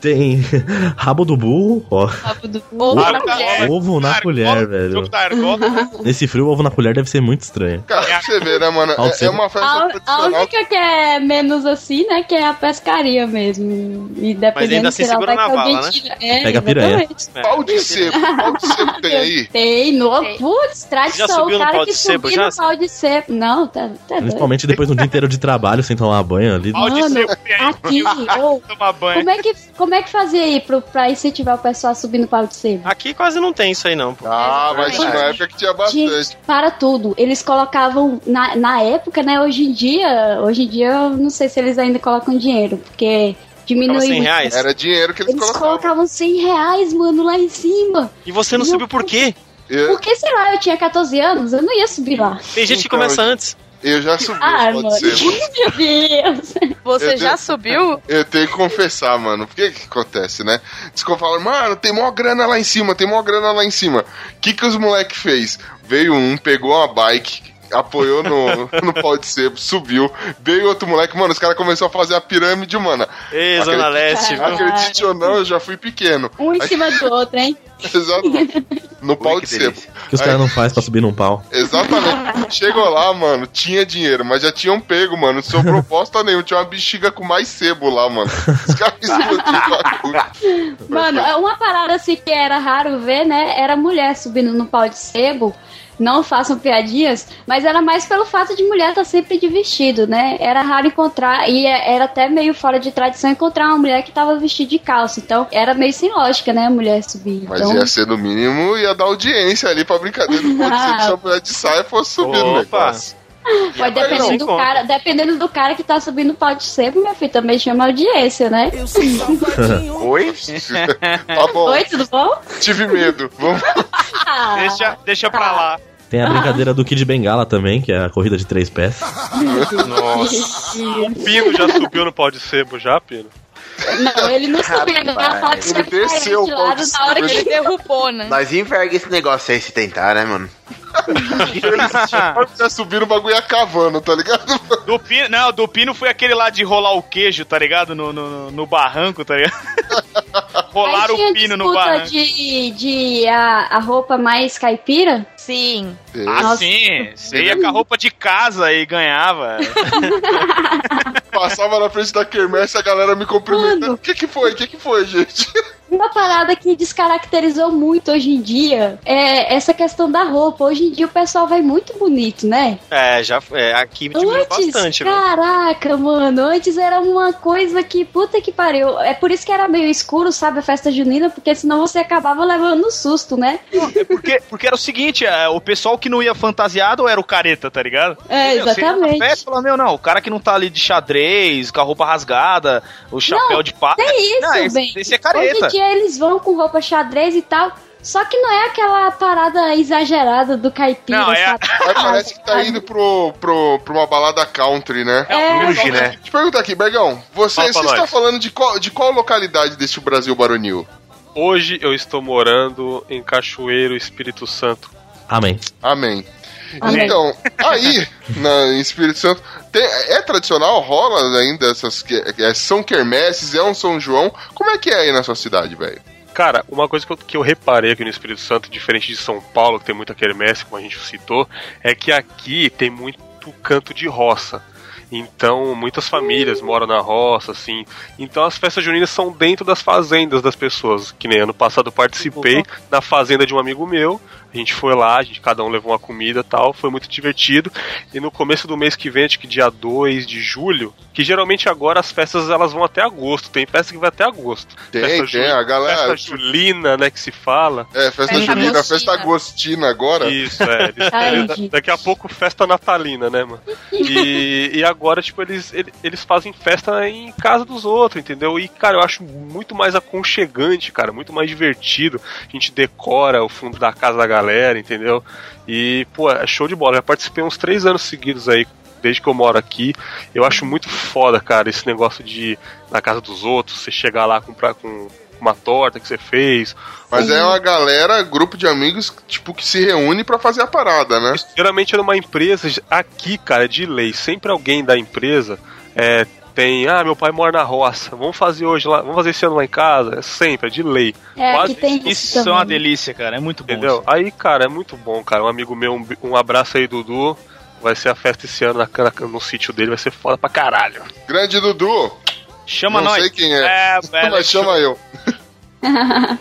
Tem [laughs] rabo do burro, ó. Rabo do Ovo Ah, na colher. Ovo na colher, velho. Jogo da argola. [laughs] Nesse frio, ovo na colher deve ser muito estranho. Cara, pra você ver, né, mano? É, ser- é uma festa A, a tradicional. única que é menos assim, né? Que é a pescaria mesmo. E dependendo ainda assim se segura vai na vala, né? tira- É, Pega a piranha. exatamente. Pau de sebo. Pau de sebo tem aí? [laughs] Tem, no, Tem. putz, tradição. Já subiu o no cara pau que de sebo, subiu já? no pau de sebo. Não, tá, tá doido. Principalmente depois de um dia inteiro de trabalho sem tomar banho ali. Pau de sebo aqui, banho. como, é que, como é que fazia aí pro, pra incentivar o pessoal a subir no pau de sebo? Aqui quase não tem isso aí, não. pô. Ah, mas tinha uma época que tinha bastante. Gente, para tudo. Eles colocavam, na, na época, né? Hoje em dia, hoje em dia eu não sei se eles ainda colocam dinheiro, porque diminuiu Tava 100 muito. reais. Era dinheiro que eles, Eles colocavam. colocavam 100 reais, mano, lá em cima. E você não Meu subiu por quê? Eu, Porque, sei lá, eu tinha 14 anos, eu não ia subir lá. Tem gente que Então, começa eu- antes. Eu já subi Ah, os mano. sebo. [laughs] Meu Deus. Você Eu já tenho- subiu? [laughs] Eu tenho que confessar, mano. Por que que acontece, né? Diz que eu falo, mano, tem mó grana lá em cima, tem mó grana lá em cima. O que que os moleque fez? Veio um, pegou uma bike, apoiou no, [laughs] no pau de sebo, subiu. Veio outro moleque, mano, os caras começaram a fazer a pirâmide humana. Ei, Zona Leste, viu? Acredite ou não, eu já fui pequeno. Um em cima do outro, hein? [laughs] Exatamente. No pau Ui, de que sebo. que os caras não fazem pra subir num pau. Exatamente. Chegou lá, mano, tinha dinheiro, mas já tinham pego, mano. Não sobrou bosta nenhuma. Tinha uma bexiga com mais sebo lá, mano. Os caras explodiram. Mano, é uma parada assim que era raro ver, né? Era mulher subindo no pau de sebo. Não façam piadinhas, mas era mais pelo fato de mulher estar sempre de vestido, né? Era raro encontrar, e é- era até meio fora de tradição encontrar uma mulher que tava vestida de calça. Então era meio sem lógica, né? A mulher subir. Mas então, ia ser no mínimo, ia dar audiência ali pra brincadeira. Não pode ser que [laughs] se a mulher de saia fosse subir no Opa. negócio. Agora dependendo do conta. cara, dependendo do cara que tá subindo o pau de sebo, meu filho, também chama audiência, né? [laughs] Oi? [laughs] Tá bom, Oi, tudo bom? tive medo. Vamos. Ah, Deixa, deixa pra lá. Tem a brincadeira do Kid Bengala também, que é a corrida de três pés. Nossa. O Pino já subiu no pau de sebo já, Pino? Não, ele não subiu, ele ele desceu o pau lado de na hora que Ele derrubou, né? Nós enverga esse negócio aí se tentar, né, mano? Já subiram o bagulho ia cavando, tá ligado? Do pino, não, do pino foi aquele lá de rolar o queijo, tá ligado? No, no, no barranco, tá ligado? Rolaram tinha o pino no disputa barranco. de, de a, a roupa mais caipira. Sim. Ah, Nossa. sim. Você ia com a roupa de casa e ganhava. [laughs] Passava na frente da quermesse a galera me cumprimentando. O que que foi? O que que foi, gente? Uma parada que descaracterizou muito hoje em dia é essa questão da roupa. Hoje em dia o pessoal vai muito bonito, né? É, já é, aqui diminuiu Antes, bastante, viu? caraca, mano, antes era uma coisa que, puta que pariu. É por isso que era meio escuro, sabe, a festa junina, porque senão você acabava levando susto, né? É porque, porque era o seguinte, é, o pessoal que não ia fantasiado era o careta, tá ligado? É, Meu, exatamente. festa, fala, meu, não, o cara que não tá ali de xadrez com a roupa rasgada, o chapéu Não, de palha. Tem isso, Não, esse, bem. esse é Hoje careta. dia eles vão com roupa xadrez e tal. Só que não é aquela parada exagerada do caipira, Não, é- parece que tá indo pro, pro, pra uma balada country, né? É, Luge, né? Deixa eu perguntar aqui, Bergão, você, você está falando de qual, de qual localidade deste Brasil baronil? Hoje eu estou morando em Cachoeiro, Espírito Santo. Amém. Amém. Então, aí, na, em Espírito Santo, tem- é tradicional, rola ainda essas. que- é, são quermesses, é um São João. Como é que é aí na sua cidade, velho? Cara, uma coisa que eu, que eu reparei aqui no Espírito Santo, diferente de São Paulo, que tem muita quermesse, como a gente citou, é que aqui tem muito canto de roça. Então, muitas famílias moram na roça, assim. Então, as festas juninas são dentro das fazendas das pessoas. Que nem ano passado eu participei na fazenda de um amigo meu. A gente foi lá, a gente, cada um levou uma comida e tal, foi muito divertido. E no começo do mês que vem, acho que dia 2 de julho, que geralmente agora as festas elas vão até agosto, tem festa que vai até agosto. Tem, festa tem, a galera- Festa julina, né, que se fala. É, festa Festa junina, agostina. festa agostina agora. Isso, é. Eles- [laughs] Ai, eles- gente. daqui a pouco festa natalina, né, mano? E, e agora, tipo, eles, ele- eles fazem festa em casa dos outros, entendeu? E, cara, eu acho muito mais aconchegante, cara, muito mais divertido. A gente decora o fundo da casa da galera, entendeu? E, pô, é show de bola. Já participei uns três anos seguidos aí, desde que eu moro aqui. Eu acho muito foda, cara, esse negócio de ir na casa dos outros, você chegar lá comprar com uma torta que você fez, Mas é uma galera, grupo de amigos, tipo, que se reúne pra fazer a parada, né? Geralmente é numa empresa, aqui, cara, de lei, sempre alguém da empresa é, tem, ah, meu pai mora na roça, vamos fazer hoje lá, vamos fazer esse ano lá em casa, é sempre, é de lei, É, Quase isso, Isso é uma delícia, cara. É muito bom. entendeu? Aí, cara, é muito bom, cara, um amigo meu, um, um abraço aí, Dudu, vai ser a festa esse ano na, na- no sítio dele, vai ser foda pra caralho. Grande Dudu, Chama não nós. sei quem é, É, [laughs] é, mas chama eu. [laughs]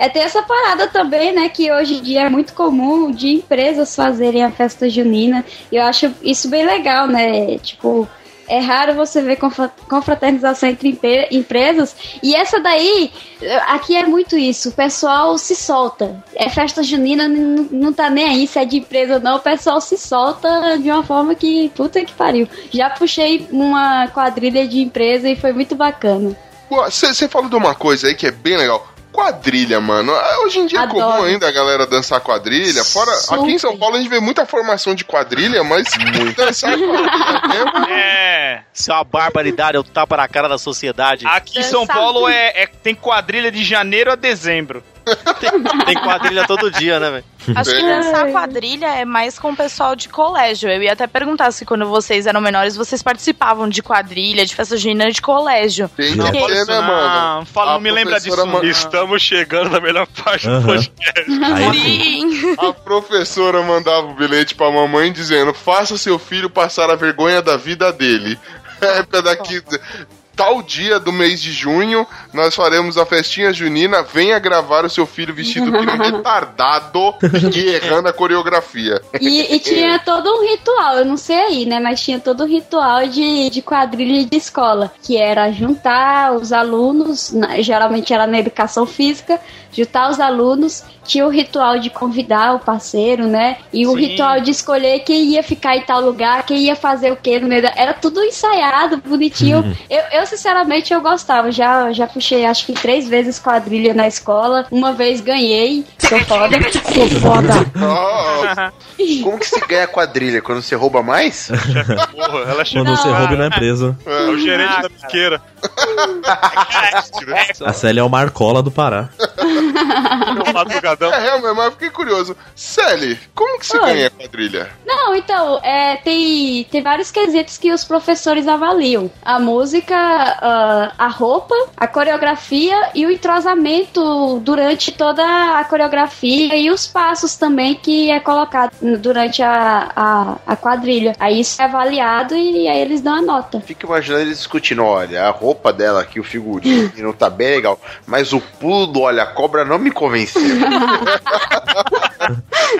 É, tem essa parada também, né, que hoje em dia é muito comum de empresas fazerem a festa junina. E eu acho isso bem legal, né? Tipo, é raro você ver confra- confraternização entre empre- empresas. E essa daí, aqui é muito isso. O pessoal se solta. É festa junina, não tá nem aí se é de empresa ou não. O pessoal se solta de uma forma que, puta que pariu. Já puxei uma quadrilha de empresa e foi muito bacana. Você falou de uma coisa aí que é bem legal. Quadrilha, mano. Ah, Hoje em dia é Adoro. comum ainda a galera dançar quadrilha. Fora, aqui em São. Paulo a gente vê muita formação de quadrilha, mas dançar quadrilha mesmo. [laughs] É. Isso é uma barbaridade, é o tapa na cara da sociedade. Aqui em São. Paulo é, é- tem quadrilha de janeiro a dezembro. Tem quadrilha todo dia, né, velho? Acho que É. dançar quadrilha é mais com o pessoal de colégio. Eu ia até perguntar se quando vocês eram menores vocês participavam de quadrilha, de festa junina de colégio. Tem Não, que isso né, mano? Fala, não me lembra disso. man- Estamos chegando na melhor parte do Aham. podcast. Aí sim. A professora mandava o bilhete pra mamãe dizendo: faça seu filho passar a vergonha da vida dele. [laughs] É daqui. Tal dia do mês de junho, nós faremos a festinha junina. Venha gravar o seu filho vestido um [laughs] retardado e errando a coreografia. E, e tinha todo um ritual, eu não sei aí, né? Mas tinha todo um ritual de, de quadrilha de escola, que era juntar os alunos, na- geralmente era na educação física, juntar os alunos, tinha o ritual de convidar o parceiro, né? E o Sim. ritual de escolher quem ia ficar em tal lugar, quem ia fazer o que no meio da... Era tudo ensaiado, bonitinho. eu, eu, sinceramente, eu gostava. Já, já puxei, acho que três vezes quadrilha na escola. Uma vez ganhei, sou foda. sou foda. Ah, Como que se ganha quadrilha? Quando você rouba mais? Porra, ela chegou. Quando você Não, rouba na empresa. É o gerente da biqueira. A Célia é o Marcola do Pará. o madrugadão. é, realmente, mas eu fiquei curioso. Sally, como que se Oi. ganha quadrilha? Não, então, é, tem, tem vários quesitos que os professores avaliam. A música, ah, a roupa, a coreografia e o entrosamento durante toda a coreografia e os passos também que é colocado durante a, a, a quadrilha. Aí isso é avaliado e aí eles dão a nota. Fico imaginando eles discutindo, olha, a roupa dela aqui, o figurino [laughs] não tá bem legal, mas o pulo do olha a cobra não me convenceu. [laughs]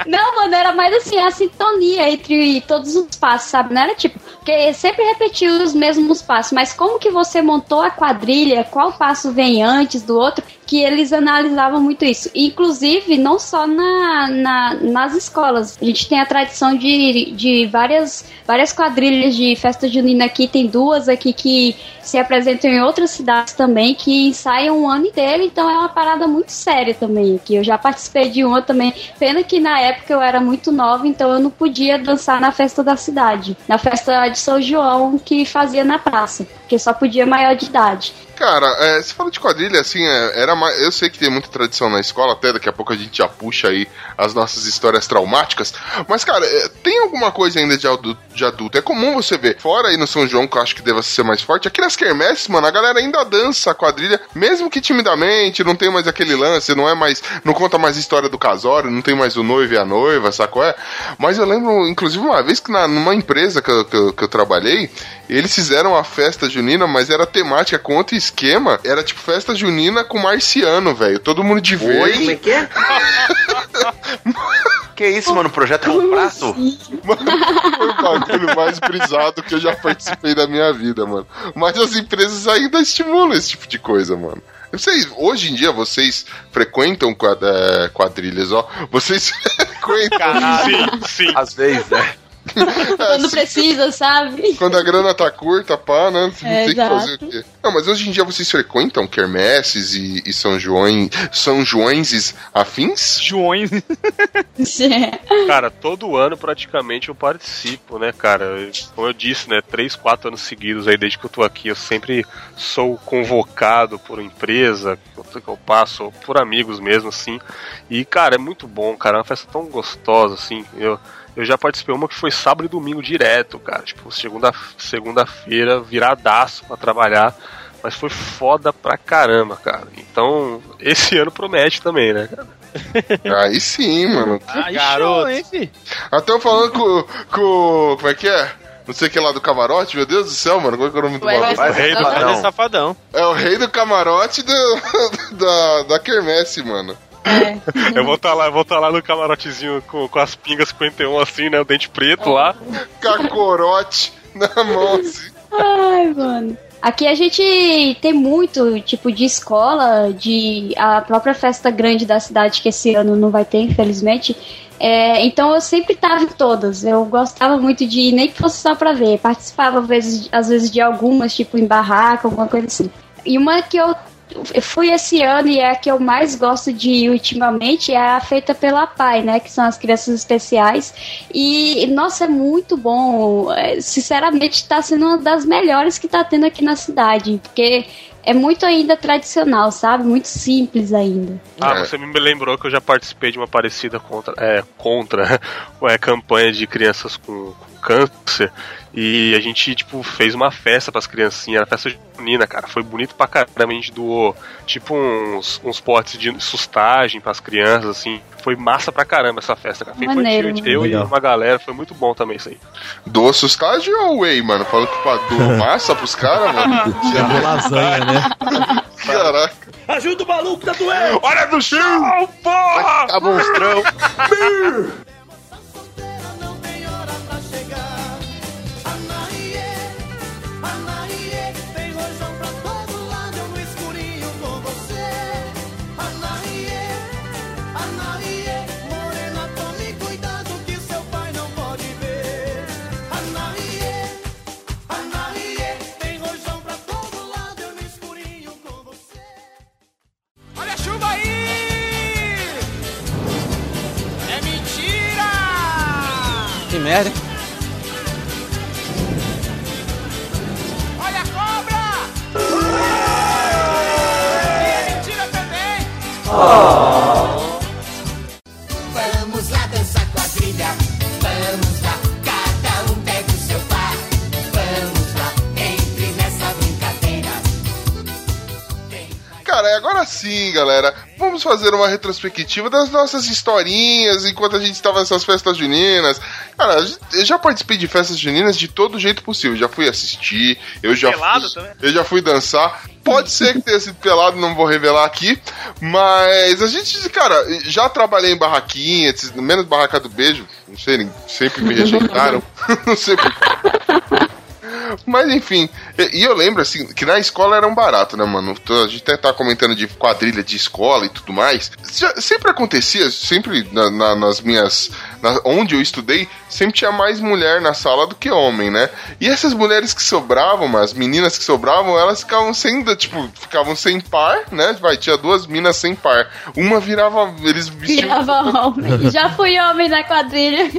Não, mano, era mais assim, a sintonia entre todos os passos, sabe? Não era tipo, porque sempre repetiu os mesmos passos, mas como que você montou a quadrilha, qual passo vem antes do outro, que eles analisavam muito isso. Inclusive, não só na, na- nas escolas. A gente tem a tradição de, de várias, várias quadrilhas de festa junina aqui. Tem duas aqui que se apresentam em outras cidades também, que ensaiam um ano inteiro. Então é uma parada muito séria também aqui. Eu já participei de uma também. Pena que na época eu era muito nova, então eu não podia dançar na festa da cidade. Na festa de São João, que fazia na praça. Porque só podia maior de idade. Cara, é, você falou de quadrilha, assim, é, era mais, eu sei que tem muita tradição na escola, até daqui a pouco a gente já puxa aí as nossas histórias traumáticas, mas, cara, é, tem alguma coisa ainda de de adulto. É comum você ver, fora aí no São João, que eu acho que deva ser mais forte, aqui nas quermesses, mano, a galera ainda dança a quadrilha, mesmo que timidamente, não tem mais aquele lance, não é mais, não conta mais a história do casório, não tem mais o noivo e a noiva, sacou? É? Mas eu lembro, inclusive, uma vez que na, numa empresa que eu, que eu- que eu trabalhei, eles fizeram uma festa junina, mas era temática com outro esquema. Era tipo festa junina com marciano, velho. Todo mundo de verde. Como é que é? [laughs] que isso, mano? Projeto com prato? Foi o bagulho mais brisado que eu já participei da minha vida, mano. Mas as empresas ainda estimulam esse tipo de coisa, mano. Vocês, hoje em dia, vocês frequentam quad- é, quadrilhas, ó. Vocês [laughs] frequentam. Sim, sim. Às vezes, né? [laughs] Quando precisa, sabe? Quando a grana tá curta, pá, né? Não É, tem que fazer exato. o quê? Não, mas hoje em dia vocês frequentam quermesses e, e São João, São Joões afins? Joões. [laughs] Cara, todo ano praticamente eu participo, né, cara? Como eu disse, né, três, quatro anos seguidos aí desde que eu tô aqui, eu sempre sou convocado por empresa que eu passo, por amigos mesmo, assim. E, cara, é muito bom, cara, é uma festa tão gostosa, assim. Eu, eu já participei uma que foi sábado e domingo direto, cara. Tipo, segunda- segunda-feira, viradaço pra trabalhar. Mas foi foda pra caramba, cara. Então, esse ano promete também, né, cara? [laughs] Aí sim, mano. Aí Garoto. show, hein, fi? Até eu falando com, com. Como é que é? Não sei o que lá do camarote, meu Deus do céu, mano. Qual é que é o nome do bagulho? mas- Vai, Rei do é safadão. É o rei do camarote do, [laughs] da, da quermesse, mano. É. Eu vou estar lá, eu vou tá lá no camarotezinho com, com as pingas 51 assim, né? O dente preto lá. Cacorote na mão, assim. Ai, mano. Aqui a gente tem muito tipo de escola, de a própria festa grande da cidade, que esse ano não vai ter, infelizmente. É, então eu sempre tava em todas. Eu gostava muito de ir, nem que fosse só pra ver. Participava às vezes, às vezes de algumas, tipo em barraca, alguma coisa assim. E uma que eu eu fui esse ano e é a que eu mais gosto de ir ultimamente é a feita pela PAI, né? Que são as crianças especiais. E, nossa, é muito bom. É, Sinceramente, tá sendo uma das melhores que tá tendo aqui na cidade. Porque é muito ainda tradicional, sabe? Muito simples ainda. Ah, É. você me lembrou que eu já participei de uma parecida contra, é, contra [laughs] é, campanha de crianças com, com câncer. E a gente, tipo, fez uma festa pras criancinhas, era festa junina, cara. Foi bonito pra caramba. A gente doou, tipo, uns, uns potes de sustagem pras crianças, assim. Foi massa pra caramba essa festa, cara. Foi Maneiro, infantil. Eu Legal. e uma galera, foi muito bom também isso aí. Doa sustagem ou whey, mano? Falando que pra doa massa pros caras, mano. Chegou lasanha, né? Caraca. Ajuda o maluco, tá doendo! Olha do chão, porra! Tá monstrão. Merda. Olha a cobra! E é mentira também! Vamos lá dançar quadrilha, vamos lá, cada um pega o seu par. Vamos lá, entre nessa brincadeira. Cara, e agora sim, galera. Vamos fazer uma retrospectiva das nossas historinhas enquanto a gente estava nessas festas juninas. Cara, eu já participei de festas juninas de todo jeito possível. Já fui assistir, eu já Pelado fui, também? eu já fui dançar. Pode ser que tenha sido pelado, não vou revelar aqui. Mas a gente, cara, já trabalhei em barraquinha, menos barraca do beijo. Não sei, sempre me rejeitaram. [laughs] não sei por Mas enfim, e, eu lembro assim que na escola era um barato, né, mano? Então, A gente até tá comentando de quadrilha de escola e tudo mais. Sempre acontecia, sempre na- na- nas minhas. na- onde eu estudei, sempre tinha mais mulher na sala do que homem, né? E essas mulheres que sobravam, as meninas que sobravam, elas ficavam sem, tipo, ficavam sem par, né? Vai, tinha duas minas sem par. Uma virava. Eles vestiam. Virava homem. Já fui homem na quadrilha.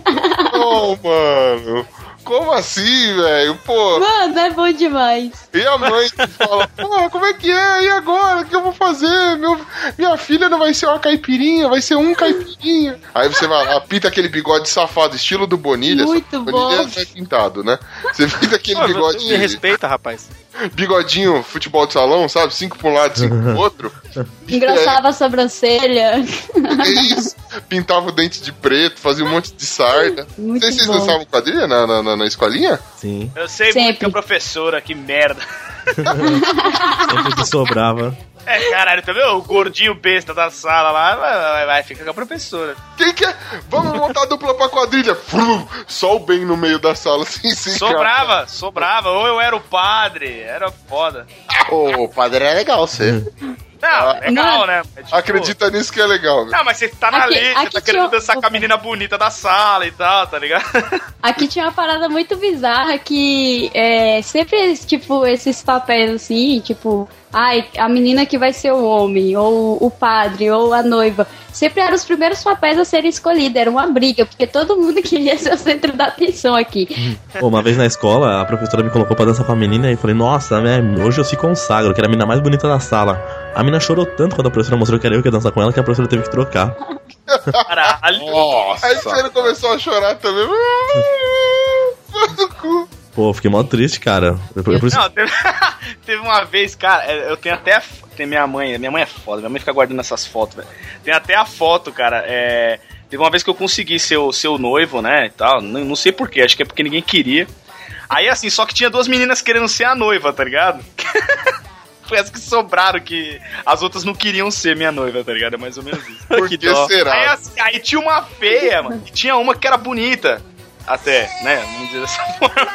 Oh, mano. Como assim, velho? Pô. Mano, é bom demais. E a mãe [laughs] fala, pô, como é que é? E agora? O que eu vou fazer? Meu, minha filha não vai ser uma caipirinha, vai ser um caipirinha. Aí você vai lá, pinta aquele bigode safado, estilo do Bonilha. Muito Bonilha bom. não é pintado, né? Você pinta aquele Pô, bigode. Me respeita, rapaz. Bigodinho, futebol de salão, sabe? Cinco pra um lado, cinco pro [laughs] outro. Engrossava a sobrancelha. É isso. Pintava o dente de preto, fazia um monte de sarda. Muito Vocês, vocês dançavam quadrilha na, na, na, na escolinha? Sim. Eu sei Sempre. muito que a professora, que merda. [laughs] Sempre que sobrava. É, caralho, tá vendo? O gordinho besta da sala lá, vai, vai, fica com a professora. Quem quer? Vamos montar dupla pra quadrilha. Só o bem no meio da sala, [laughs] assim, sem Sobrava, sobrava. Ou eu era o padre, era foda. Ô, o padre é legal, você. Não, legal, Não. né? É tipo- Acredita nisso que é legal, velho. Não, mas você tá na Aqui- lei, você tá querendo tinha- dançar com a menina bonita da sala e tal, tá ligado? [laughs] Aqui tinha uma parada muito bizarra que é, sempre, tipo, esses papéis assim, tipo, ai, a menina que vai ser o homem, ou o padre, ou a noiva, sempre eram os primeiros papéis a serem escolhidos, era uma briga, porque todo mundo [laughs] queria ser o centro da atenção aqui. Pô, uma vez na escola, a professora me colocou pra dançar com a menina e eu falei, nossa, né, hoje eu se consagro, que era a menina mais bonita da sala. A menina chorou tanto quando a professora mostrou que era eu que ia dançar com ela que a professora teve que trocar. Caralho. Aí você começou a chorar também. [laughs] Pô, fiquei mó triste, cara. Eu, eu, por isso- Não, teve, [laughs] teve uma vez, cara, é, eu tenho até. Tem minha mãe, minha mãe é foda, minha mãe fica guardando essas fotos, velho. Tem até a foto, cara. É, teve uma vez que eu consegui ser o, ser o noivo, né? E tal. Não, não sei porquê, acho que é porque ninguém queria. Aí assim, só que tinha duas meninas querendo ser a noiva, tá ligado? [laughs] Foi as que sobraram, que as outras não queriam ser minha noiva, tá ligado? É mais ou menos isso. Por [laughs] que será? Aí, assim, aí tinha uma feia, mano, e tinha uma que era bonita. Até, né? Vamos dizer dessa [laughs] forma.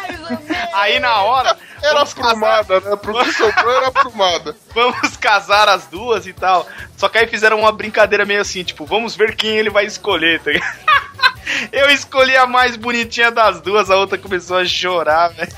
Aí na hora. Era vamos casar- aprumada, né? Pro que sobrou era aprumada. Vamos casar as duas e tal. Só que aí fizeram uma brincadeira meio assim, tipo, vamos ver quem ele vai escolher, tá ligado? [laughs] Eu escolhi a mais bonitinha das duas, a outra começou a chorar, velho.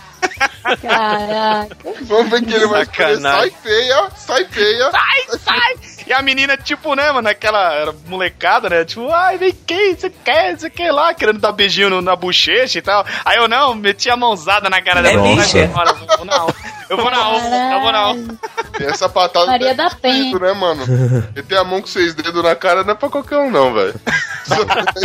Caraca. Vamos ver quem ele vai escolher. Sai feia, sai feia. Sai, sai! E a menina, tipo, né, mano, aquela era molecada, né? Tipo, ai, vem quem, você quer, você quer lá, querendo dar beijinho no- na bochecha e tal. Aí eu não, meti a mãozada na cara dela. Nossa. Sai fora, Eu vou na onda, eu vou na onda, eu vou na onda. E essa patada Maria da ter Penha. né, mano? Meter a mão com seis dedos na cara não é pra qualquer um, não, velho.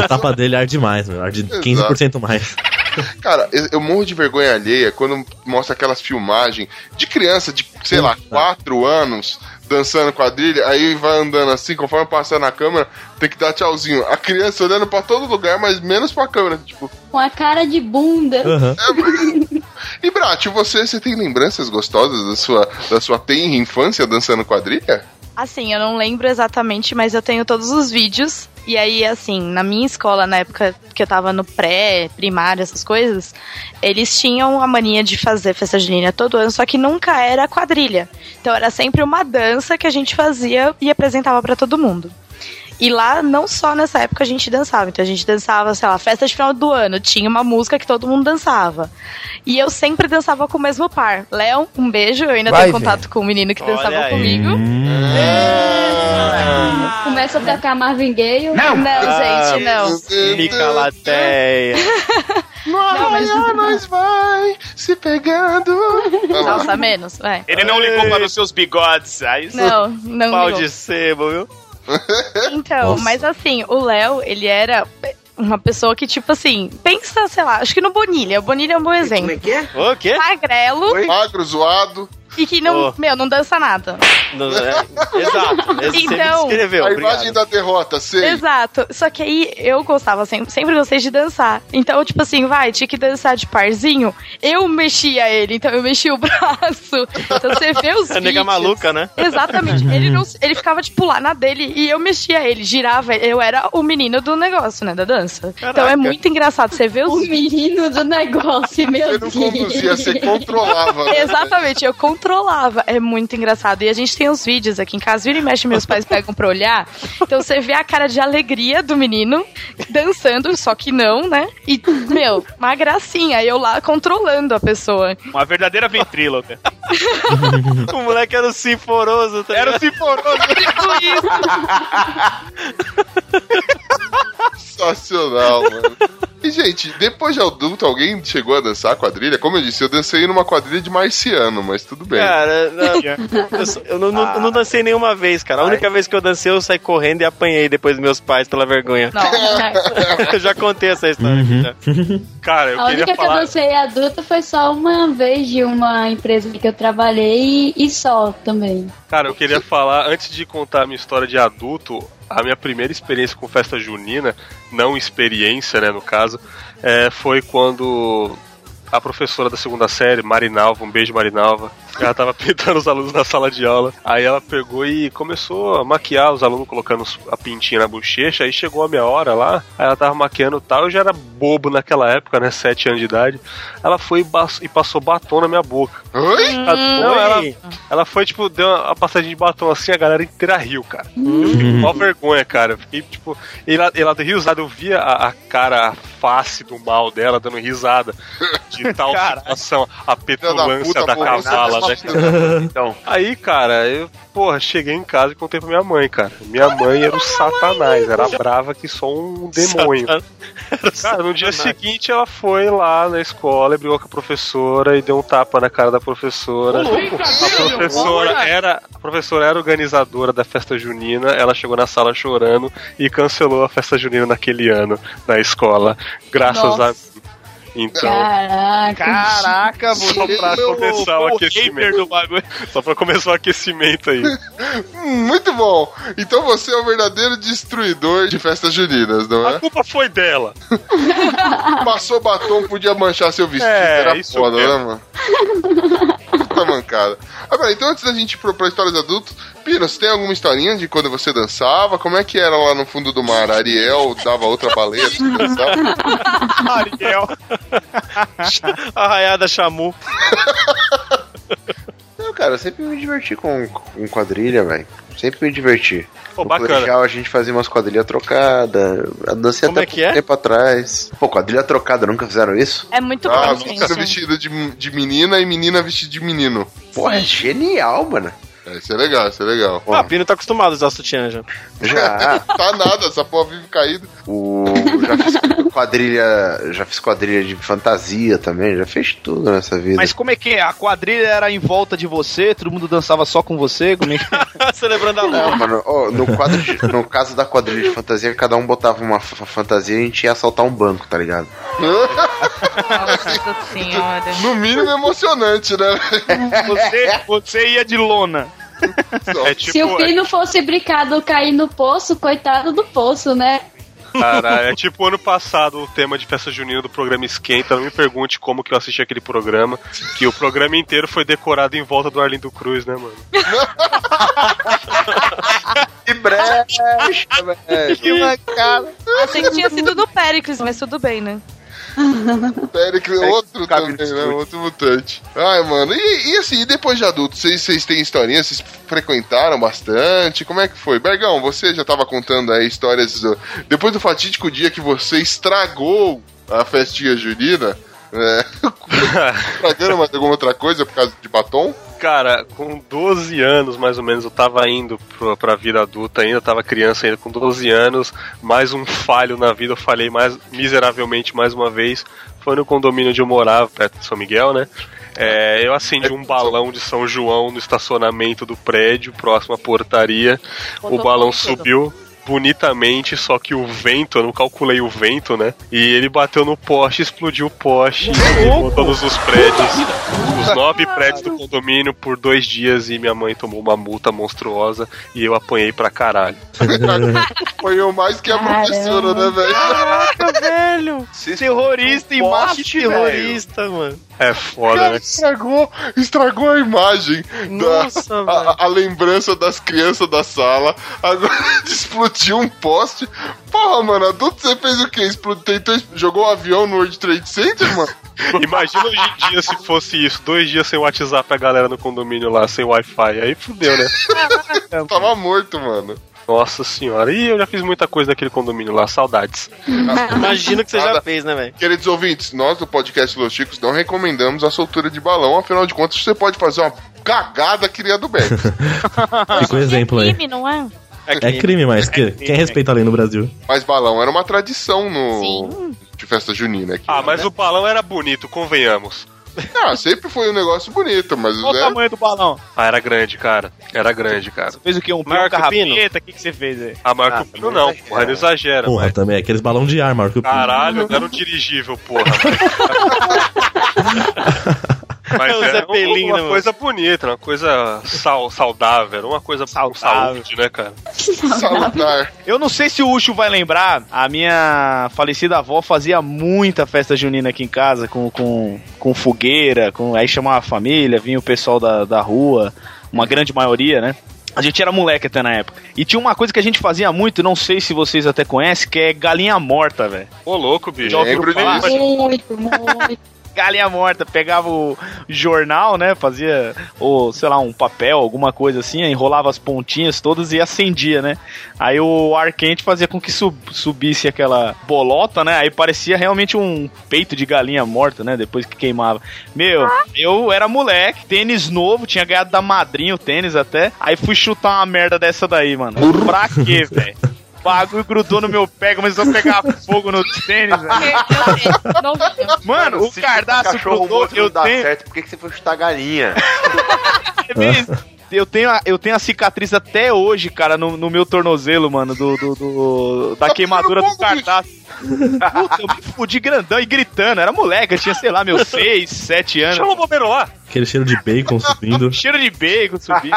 A tapa dele arde mais, meu. Arde 15% mais. [laughs] Cara, eu, morro de vergonha alheia quando mostra aquelas filmagens de criança de, sei lá, 4 anos dançando quadrilha, aí vai andando assim, conforme passa na câmera, tem que dar tchauzinho. A criança olhando pra todo lugar, mas menos pra câmera, tipo. Com a cara de bunda. [laughs] E Brat, você, você tem lembranças gostosas da sua, da sua tenra infância dançando quadrilha? Assim, eu não lembro exatamente, mas eu tenho todos os vídeos. E aí, assim, na minha escola, na época que eu tava no pré, primário, essas coisas, eles tinham a mania de fazer festa junina todo ano, só que nunca era quadrilha. Então era sempre uma dança que a gente fazia e apresentava pra todo mundo. E lá, não só nessa época a gente dançava. Então a gente dançava, sei lá, festa de final do ano. Tinha uma música que todo mundo dançava. E eu sempre dançava com o mesmo par. Léo, um beijo. Eu ainda Vai, tenho contato com o menino que dançava comigo. Começa a tocar Marvin Gaye. Não, Ah, gente, não. Fica lateia. [laughs] Não, mas- nós vai se pegando. Nossa, menos, vai. Ele não ligou para os seus bigodes. Aí Não, não Pau ligou. de sebo, viu? [laughs] Então, Nossa. mas assim, o Léo, ele era uma pessoa que, tipo assim, pensa, sei lá, acho que no Bonilha. O Bonilha é um bom exemplo. Como é que é? O quê? Magrelo. Magro, zoado. E que não, Oh. meu, não dança nada. Não, é, exato. Esse me Então- descreveu, A obrigado. imagem da derrota, sei. Exato. Só que aí eu gostava, sempre, sempre gostei de dançar. Então, tipo assim, vai, tinha que dançar de parzinho. Eu mexia ele, então eu mexia o [laughs] braço. Então você vê os A nega maluca, né? Exatamente. Ele, não, ele ficava, tipo, lá na dele e eu mexia ele, girava. Eu era o menino do negócio, né? Da dança. Então é muito engraçado. Você vê os O menino do negócio, meu Você não Deus. conduzia, você controlava. né? Exatamente, eu controlava. É muito engraçado. E a gente tem uns vídeos aqui em casa, vira e mexe, meus pais pegam pra olhar. Então você vê a cara de alegria do menino dançando, só que não, né? E, meu, uma gracinha. Eu lá controlando a pessoa. Uma verdadeira ventríloca. [laughs] O moleque era o sinforoso, tá Era o? Sinforoso. Tipo isso. [laughs] Sensacional, mano. E, gente, depois de adulto, alguém chegou a dançar quadrilha? Como eu disse, eu dancei numa quadrilha de marciano, mas tudo bem. Cara, não, [laughs] eu, eu não, eu não dancei nenhuma vez, cara. A única vez que eu dancei, eu saí correndo e apanhei depois dos meus pais pela vergonha. Não, [laughs] eu já contei essa história. Uhum. já. [laughs] Cara, eu A queria única que eu falar. dancei adulta foi só uma vez de uma empresa que eu trabalhei e, e só também. Cara, eu queria falar, antes de contar a minha história de adulto, a minha primeira experiência com festa junina, não experiência, né, no caso, é, foi quando a professora da segunda série, Marinalva, um beijo Marinalva, ela tava [laughs] pintando os alunos na sala de aula, aí ela pegou e começou a maquiar os alunos, colocando a pintinha na bochecha, aí chegou a minha hora lá, aí ela tava maquiando e tal, eu já era bobo naquela época, né, sete anos de idade, ela foi e, passou batom na minha boca. Oi? Ela- Não, ela, ela foi, tipo, deu uma, uma passadinha de batom assim, a galera inteira riu, cara. Eu fiquei com mó vergonha, cara. Eu Fiquei, tipo, ela, ela deu risada, eu via a, a cara, a face do mal dela dando risada. de [laughs] tal situação, a petulância puta, da, cavala, né? Então, Aí, cara, eu, porra, cheguei em casa e contei pra minha mãe, cara. Minha mãe era o satanás, era brava que só um demônio. Cara, no dia seguinte ela foi lá na escola, e brigou com a professora e deu um tapa na cara da professora. A professora era, a professora era organizadora da festa junina, ela chegou na sala chorando e cancelou a festa junina naquele ano na escola, graças Nossa. a. Então, Caraca. Caraca, só pra começar o o aquecimento. do bagulho. Só pra começar o aquecimento aí. [laughs] Muito bom. Então você é o verdadeiro destruidor de festas juninas, não A é? culpa foi dela. [laughs] Passou batom, podia manchar seu vestido. É, era isso foda, mesmo. né, mano? Puta mancada. Agora, então antes da gente ir pra histórias adultos, Pino, você tem alguma historinha de quando você dançava? Como é que era lá no fundo do mar? Ariel dava outra baleia pra você dançar? [laughs] Ariel. Arraiada Chamu. não, cara, eu sempre me diverti com, com quadrilha, velho. Sempre me diverti. Pô, no bacana. colegial a gente fazia umas quadrilhas trocadas. A Como até é que é? tempo atrás. Pô, quadrilha trocada, nunca fizeram isso? É muito Ah, bom, gente. vestida de, de menina e menina vestida de menino. Pô, é genial, mano. É, isso é legal, isso é legal. Ah, Pino tá acostumado a usar sutiã já. Já. [laughs] tá nada, essa porra vive caída. O, já fiz quadrilha. Já fiz quadrilha de fantasia também, já fiz tudo nessa vida. Mas como é que é? A quadrilha era em volta de você, todo mundo dançava só com você? Como é que... [laughs] Celebrando a Não, lua. mano, ó, no, quadro de- no caso da quadrilha de fantasia, cada um botava uma fa- fantasia e a gente ia assaltar um banco, tá ligado? Nossa senhora. No mínimo emocionante, né? Você, você ia de lona. É Se o tipo, Pino fosse brincado cair no poço, coitado do poço, né? Cara, é tipo ano passado o tema de festa junina do programa Esquenta. Não me pergunte como que eu assisti aquele programa. Que o programa inteiro foi decorado em volta do Arlindo Cruz, né, mano? [laughs] Que brecha, velho. Que mancada. Achei que tinha sido do Péricles, mas tudo bem, né? [laughs] Péricles, outro cabe também, né? Outro mutante. Ai, mano. E, e assim, e depois de adulto, vocês, vocês têm historinha? Vocês frequentaram bastante? Como é que foi? Bergão, você já tava contando aí histórias. do- Depois do fatídico dia que você estragou a festinha junina, né? [laughs] Estragando mais alguma outra coisa por causa de batom? Cara, com 12 anos mais ou menos, eu tava indo pro, pra vida adulta ainda, tava criança ainda, com 12 anos, mais um falho na vida, eu falhei mais miseravelmente mais uma vez. Foi no condomínio onde eu morava, perto de São Miguel, né? É, eu acendi um balão de São João no estacionamento do prédio, próximo à portaria. O balão subiu. Bonitamente, só que o vento, eu não calculei o vento, né? E ele bateu no poste, explodiu o poste, queimou todos os prédios, os nove prédios do condomínio por dois dias e minha mãe tomou uma multa monstruosa e eu apanhei pra caralho. [laughs] Foi o mais que a professora, né, velho? Caraca, velho! Terrorista em massa Poste terrorista, mano. É foda, Cara, né? estragou, estragou a imagem. Nossa, da, a, a lembrança das crianças da sala. Agora [laughs] explodiu um poste. Porra, mano, adulto, você fez o quê? Explodiu, tentou, jogou um avião no World Trade Center, mano? [laughs] Imagina hoje em dia se fosse isso, dois dias sem WhatsApp pra galera no condomínio lá, sem Wi-Fi. Aí fudeu, né? [laughs] Tava morto, mano. Nossa senhora. E eu já fiz muita coisa naquele condomínio lá, saudades. [laughs] Imagino que você já fez, né, velho? Queridos ouvintes, nós do podcast Los Chicos não recomendamos a soltura de balão, afinal de contas você pode fazer uma cagada que nem a do Beto. Fica um exemplo aí. Crime, não é? É crime, mas que- quem respeita a lei no Brasil? Mas balão era uma tradição no de festa junina aqui. Ah, mas o balão era bonito, convenhamos. Ah, sempre foi um negócio bonito, mas Qual o é, tamanho do balão? Ah, era grande, cara. Era grande, cara. Fez o quê? Um Maior que o pino? carrapeta? O que, que você fez aí? Ah, maior que o pino não, porra, não exagera. Porra, mas- também, aqueles balão de ar, maior que o pino. Caralho, era um dirigível, porra. [laughs] Mas É o era Zeppelin, uma, né, uma coisa bonita, uma coisa sal, saudável, uma coisa com Saudável. saúde, né, cara? salutar. Eu não sei se o Ucho vai lembrar, a minha falecida avó fazia muita festa junina aqui em casa, com, com, com fogueira, com, aí chamava a família, vinha o pessoal da, da rua, uma grande maioria, né? A gente era moleque até na época. E tinha uma coisa que a gente fazia muito, não sei se vocês até conhecem, que é galinha morta, velho. Ô, louco, bicho. Lembro disso. Muito, muito. Galinha morta, pegava o jornal, né? Fazia, ou sei lá, um papel, alguma coisa assim, enrolava as pontinhas todas e acendia, né? Aí o ar quente fazia com que sub- subisse aquela bolota, né? Aí parecia realmente um peito de galinha morta, né? Depois que queimava. Meu, eu era moleque, tênis novo, tinha ganhado da madrinha o tênis até. Aí fui chutar uma merda dessa daí, mano. Pra quê, velho? O bagulho grudou no meu pé, começou a pegar fogo no tênis, velho. Mano, o cachorro grudou, eu não dá tenho, certo, por que, que você foi chutar galinha? É. Eu tenho, a, eu tenho a cicatriz até hoje, cara, no, no meu tornozelo, mano, do, do, do- da queimadura do cardápio. Puta, eu me fudi grandão e gritando. Era moleque, eu tinha, sei lá, meus 6, 7 anos. Chama o bombeiro lá. Aquele cheiro de bacon subindo. [laughs] Cheiro de bacon subindo.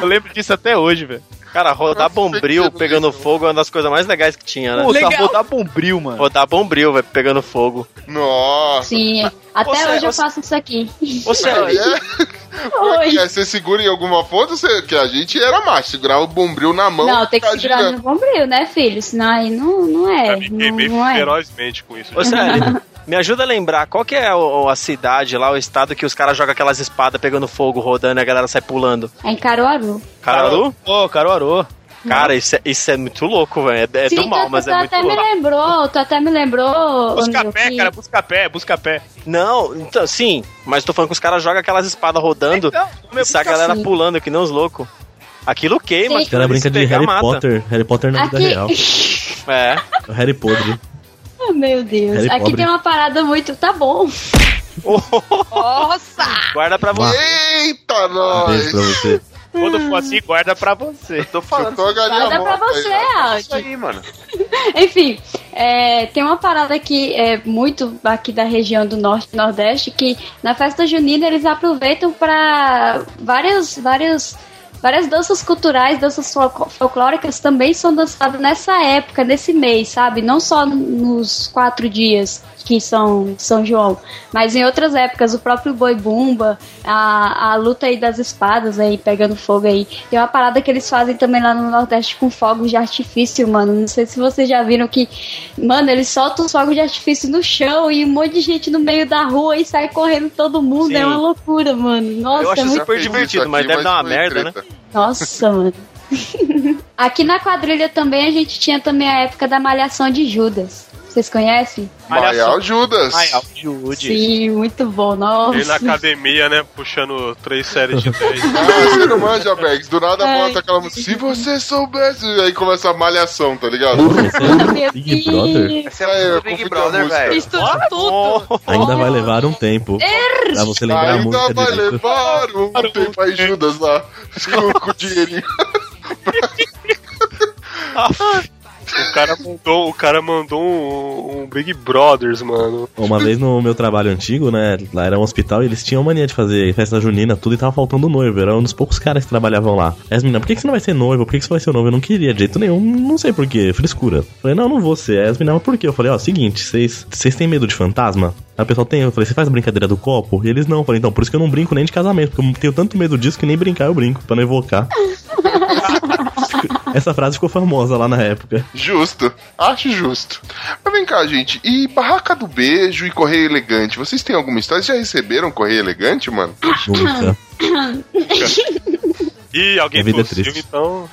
eu lembro disso até hoje, velho. Cara, rodar bombril [laughs] pegando fogo é uma das coisas mais legais que tinha, né? Puta, rodar bombril, mano. Rodar bombril, velho, pegando fogo. Nossa. Sim, até Você- hoje eu você- faço isso aqui. Você, Oi. É, você segura em alguma ponta, você, que a gente era macho, segurava o bombril na mão. Não, tem que segurar girando. no bombril, né, filho? Senão aí não, não é. Eu me Não, é. ferozmente com isso. Ô, [laughs] Célio, me ajuda a lembrar, qual que é o- a cidade lá, o estado que os caras jogam aquelas espadas pegando fogo, rodando e a galera sai pulando? É em Caruaru. Caruaru? Ô, Caruaru. Cara, isso é, isso é muito louco, velho. É, é Sim, do mal, tu, mas tu é muito até me louco. lembrou, tu até me lembrou. Busca pé, que- cara, busca pé, busca pé. Não, então, sim, mas tô falando que os caras jogam aquelas espadas rodando Então, e sai a galera sim. pulando, que nem os loucos. Aquilo queima, Sim. O cara brinca de Harry mata. Potter. Harry Potter na vida Aqui. real. [laughs] [laughs] É. O Harry Podre. Oh, meu Deus. Harry Aqui pobre. tem uma parada muito. Tá bom. Nossa! Guarda pra você. Eita, nós! pra você. Quando for assim, guarda pra você. Tô falando. A galinha Guarda pra você, ó. Aldi. Isso aí, mano. [laughs] Enfim, é, tem uma parada que é muito aqui da região do norte e nordeste que na festa junina eles aproveitam para várias várias várias danças culturais, danças fol- folclóricas também são dançadas nessa época, nesse mês, sabe? Não só nos quatro dias que são São João, mas em outras épocas, o próprio boi bumba, a, a luta aí das espadas aí pegando fogo aí. Tem uma parada que eles fazem também lá no Nordeste com fogos de artifício, mano. Não sei se vocês já viram que, mano, eles soltam os fogos de artifício no chão e um monte de gente no meio da rua e sai correndo todo mundo. Sim. É uma loucura, mano. Nossa, Eu acho é muito super divertido, isso mas aqui, deve dar uma merda, né? Nossa, mano. [laughs] Aqui na quadrilha também a gente tinha também a época da malhação de Judas. Vocês conhecem? Maial Judas. Maial Judas. Sim, muito bom. Nossa. Ele na academia, né, puxando três séries de 10. [laughs] Ah, você não manja, Bex. Do nada Ai. bota aquela música. Se você soubesse. Aí começa a malhação, tá ligado? Meu Big Brother? Essa é É, a eu Big a Brother, velho. Fiz tudo. Ainda vai levar um tempo. Pra você lembrar a Ainda música vai direito. levar um tempo aí, Judas lá. [laughs] Com, com o dinheirinho. O cara mandou, o cara mandou um, um Big Brothers, mano. Uma vez no meu trabalho antigo, né? Lá era um hospital e eles tinham mania de fazer festa junina, tudo e tava faltando noivo. Era um dos poucos caras que trabalhavam lá. Aí as meninas, por que, que você não vai ser noivo? Por que, que você vai ser noivo? Eu não queria de jeito nenhum, não sei porquê, frescura. Falei, não, não vou ser. Aí as meninas, por quê? Eu falei, ó, seguinte, vocês vocês têm medo de fantasma? Aí o pessoal tem, eu falei, você faz a brincadeira do copo? E eles não. Eu falei, então, por isso que eu não brinco nem de casamento, porque eu tenho tanto medo disso que nem brincar eu brinco, pra não evocar. [laughs] [laughs] Essa frase ficou famosa lá na época. Justo, acho justo. Mas vem cá, gente, e Barraca do Beijo e Correio Elegante, vocês têm alguma história? Vocês já receberam Correio Elegante, mano? Nunca. Ih, alguém vida é triste. então.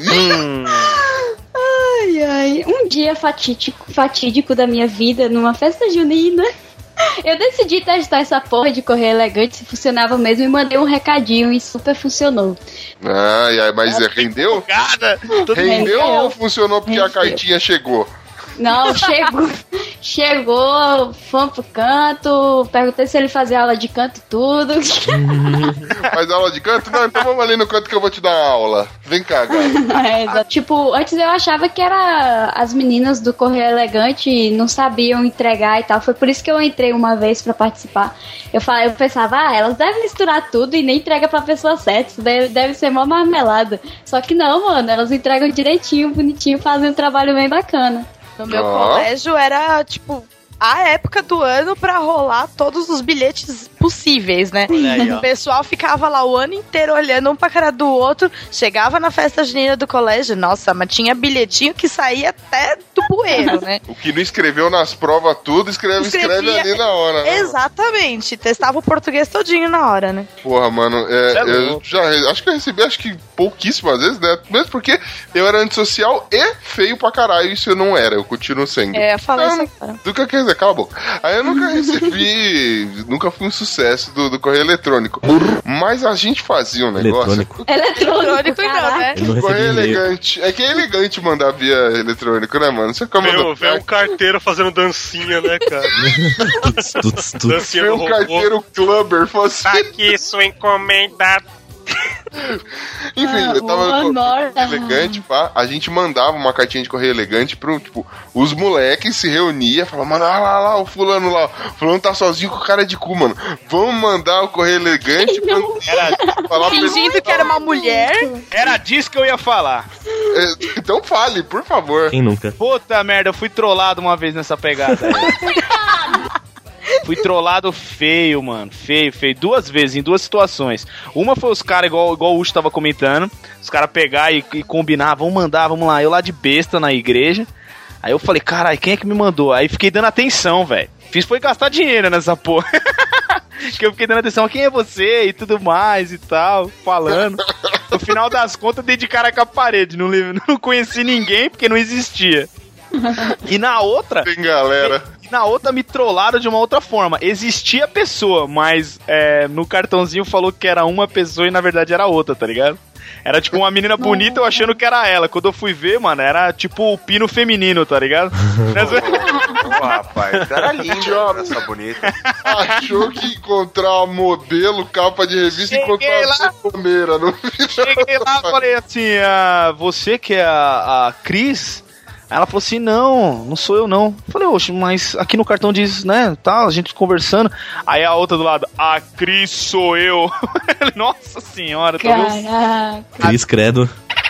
Ai, ai. Um dia fatídico, fatídico da minha vida, numa festa junina. [laughs] Eu decidi testar essa porra de correr elegante se funcionava mesmo e mandei um recadinho e super funcionou. Ai, ai, mas é, rendeu? Rendeu Rendeu. ou funcionou porque a cartinha chegou? Não, chegou. [laughs] Chegou, fomos pro canto, perguntei se ele fazia aula de canto e tudo. Faz aula de canto? Não, então vamos ali no canto que eu vou te dar aula. Vem cá, cara. [laughs] É, tipo, antes eu achava que era as meninas do Correio Elegante e não sabiam entregar e tal. Foi por isso que eu entrei uma vez pra participar. Eu, falei, eu pensava, ah, elas devem misturar tudo e nem entrega pra pessoa certa. Isso deve, deve ser mó marmelada. Só que não, mano, elas entregam direitinho, bonitinho, fazem um trabalho bem bacana. No meu Ó. colégio era, tipo, a época do ano pra rolar todos os bilhetes possíveis, né? Aí. O pessoal ficava lá o ano inteiro olhando um pra cara do outro, chegava na festa junina do colégio, nossa, mas tinha bilhetinho que saía até do bueiro, né? [laughs] O que não escreveu nas provas tudo, escreve, escreve Escrevia- ali na hora. né? Exatamente, testava o português todinho na hora, né? Porra, mano, é, é eu já acho que eu recebi acho que pouquíssimas vezes, né? Mesmo porque eu era antissocial e feio pra caralho, isso eu não era, eu continuo sendo. É, eu falei Ah, isso agora. Nunca quer dizer, cala a boca. Aí eu nunca recebi, [laughs] nunca fui um sucesso do, do correio eletrônico. Mas a gente fazia um negócio. Eletrônico. Eletrônico, não, né? Recebi Correio elegante. É que é elegante mandar via eletrônico, né, mano? Você como Veio, veio um carteiro fazendo dancinha, né, cara? [laughs] Tuts, tuts, tuts. Dancinha do um robô. carteiro clubber, assim. Aqui sua encomenda. [laughs] Enfim, Ah, eu tava elegante, pá. A gente mandava uma cartinha de correio elegante pro, tipo, os moleques se reuniam, falavam, mano, olha lá, lá, o fulano lá, o fulano tá sozinho com cara de cu, mano. Vamos mandar o correio elegante pra Era, [laughs] falar pra. Fingindo que era uma mulher. era disso que eu ia falar. É, Então fale, por favor. Quem nunca? Puta merda, eu fui trollado uma vez nessa pegada. [laughs] fui trollado feio, mano. Feio, feio. Duas vezes, em duas situações. Uma foi os caras, igual, igual o Ucho tava comentando, os caras pegar e, e combinar, vamos mandar, vamos lá. Eu lá de besta na igreja. Aí eu falei, caralho, quem é que me mandou? Aí fiquei dando atenção, velho. Fiz foi gastar dinheiro nessa porra. [laughs] que eu fiquei dando atenção, quem é você e tudo mais e tal, falando. No final das contas, dei de cara com a parede. Não, [laughs] não conheci ninguém porque não existia. [laughs] E na outra, Tem galera. e na outra me trollaram de uma outra forma. Existia a pessoa, mas é, no cartãozinho falou que era uma pessoa e na verdade era outra, tá ligado? Era tipo uma menina bonita eu achando que era ela. Quando eu fui ver, mano, era tipo o pino feminino, tá ligado? [laughs] Ô, rapaz, era lindo, essa bonita. Achou que encontrar modelo, capa de revista, Cheguei encontrar lá. sanfoneira no Cheguei lá e falei assim: ah, você que é a, a Cris? Aí ela falou assim: não, não sou eu não. Falei, oxe, mas aqui no cartão diz, né, tá, a gente conversando. Aí a outra do lado, a Cris sou eu. [laughs] Nossa senhora, vendo Caraca. Cris Credo.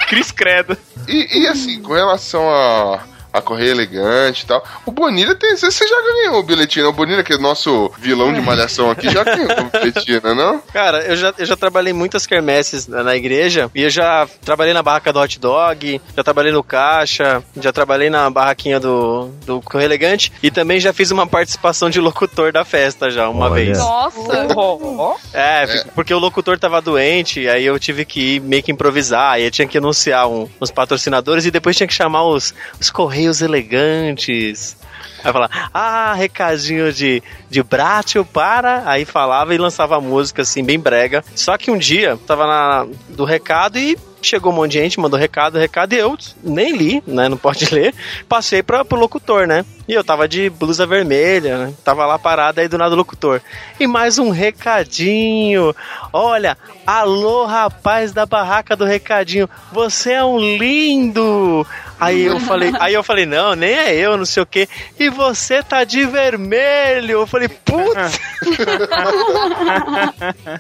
Cris Credo. E, e assim, com relação a, a Correio Elegante e tal, o Bonilha tem. Você já ganhou o bilhetinho, né? O Bonilha, que é nosso vilão de malhação aqui, já ganhou o bilhetinho, né, não? Cara, eu já, eu já trabalhei muitas quermesses na, na igreja e eu já trabalhei na barraca do hot dog, já trabalhei no caixa, já trabalhei na barraquinha do, do Correio Elegante e também já fiz uma participação de locutor da festa já, uma Olha. vez. Nossa. [laughs] É, porque o locutor tava doente, aí eu tive que ir meio que improvisar, aí eu tinha que anunciar um, uns patrocinadores e depois tinha que chamar os, os correios elegantes. Aí falar, ah, recadinho de, de Bratio para. Aí falava e lançava música assim, bem brega. Só que um dia, tava na, do recado e chegou um monte de gente, mandou recado, recado, e eu nem li, né? Não pode [laughs] ler. Passei pra, pro locutor, né? E eu tava de blusa vermelha, né? Tava lá parado aí do nada o locutor. E mais um recadinho. Olha, alô rapaz da barraca do recadinho. Você é um lindo. Aí eu falei, [laughs] aí eu falei, não, nem é eu, não sei o quê. E você tá de vermelho. Eu falei, putz.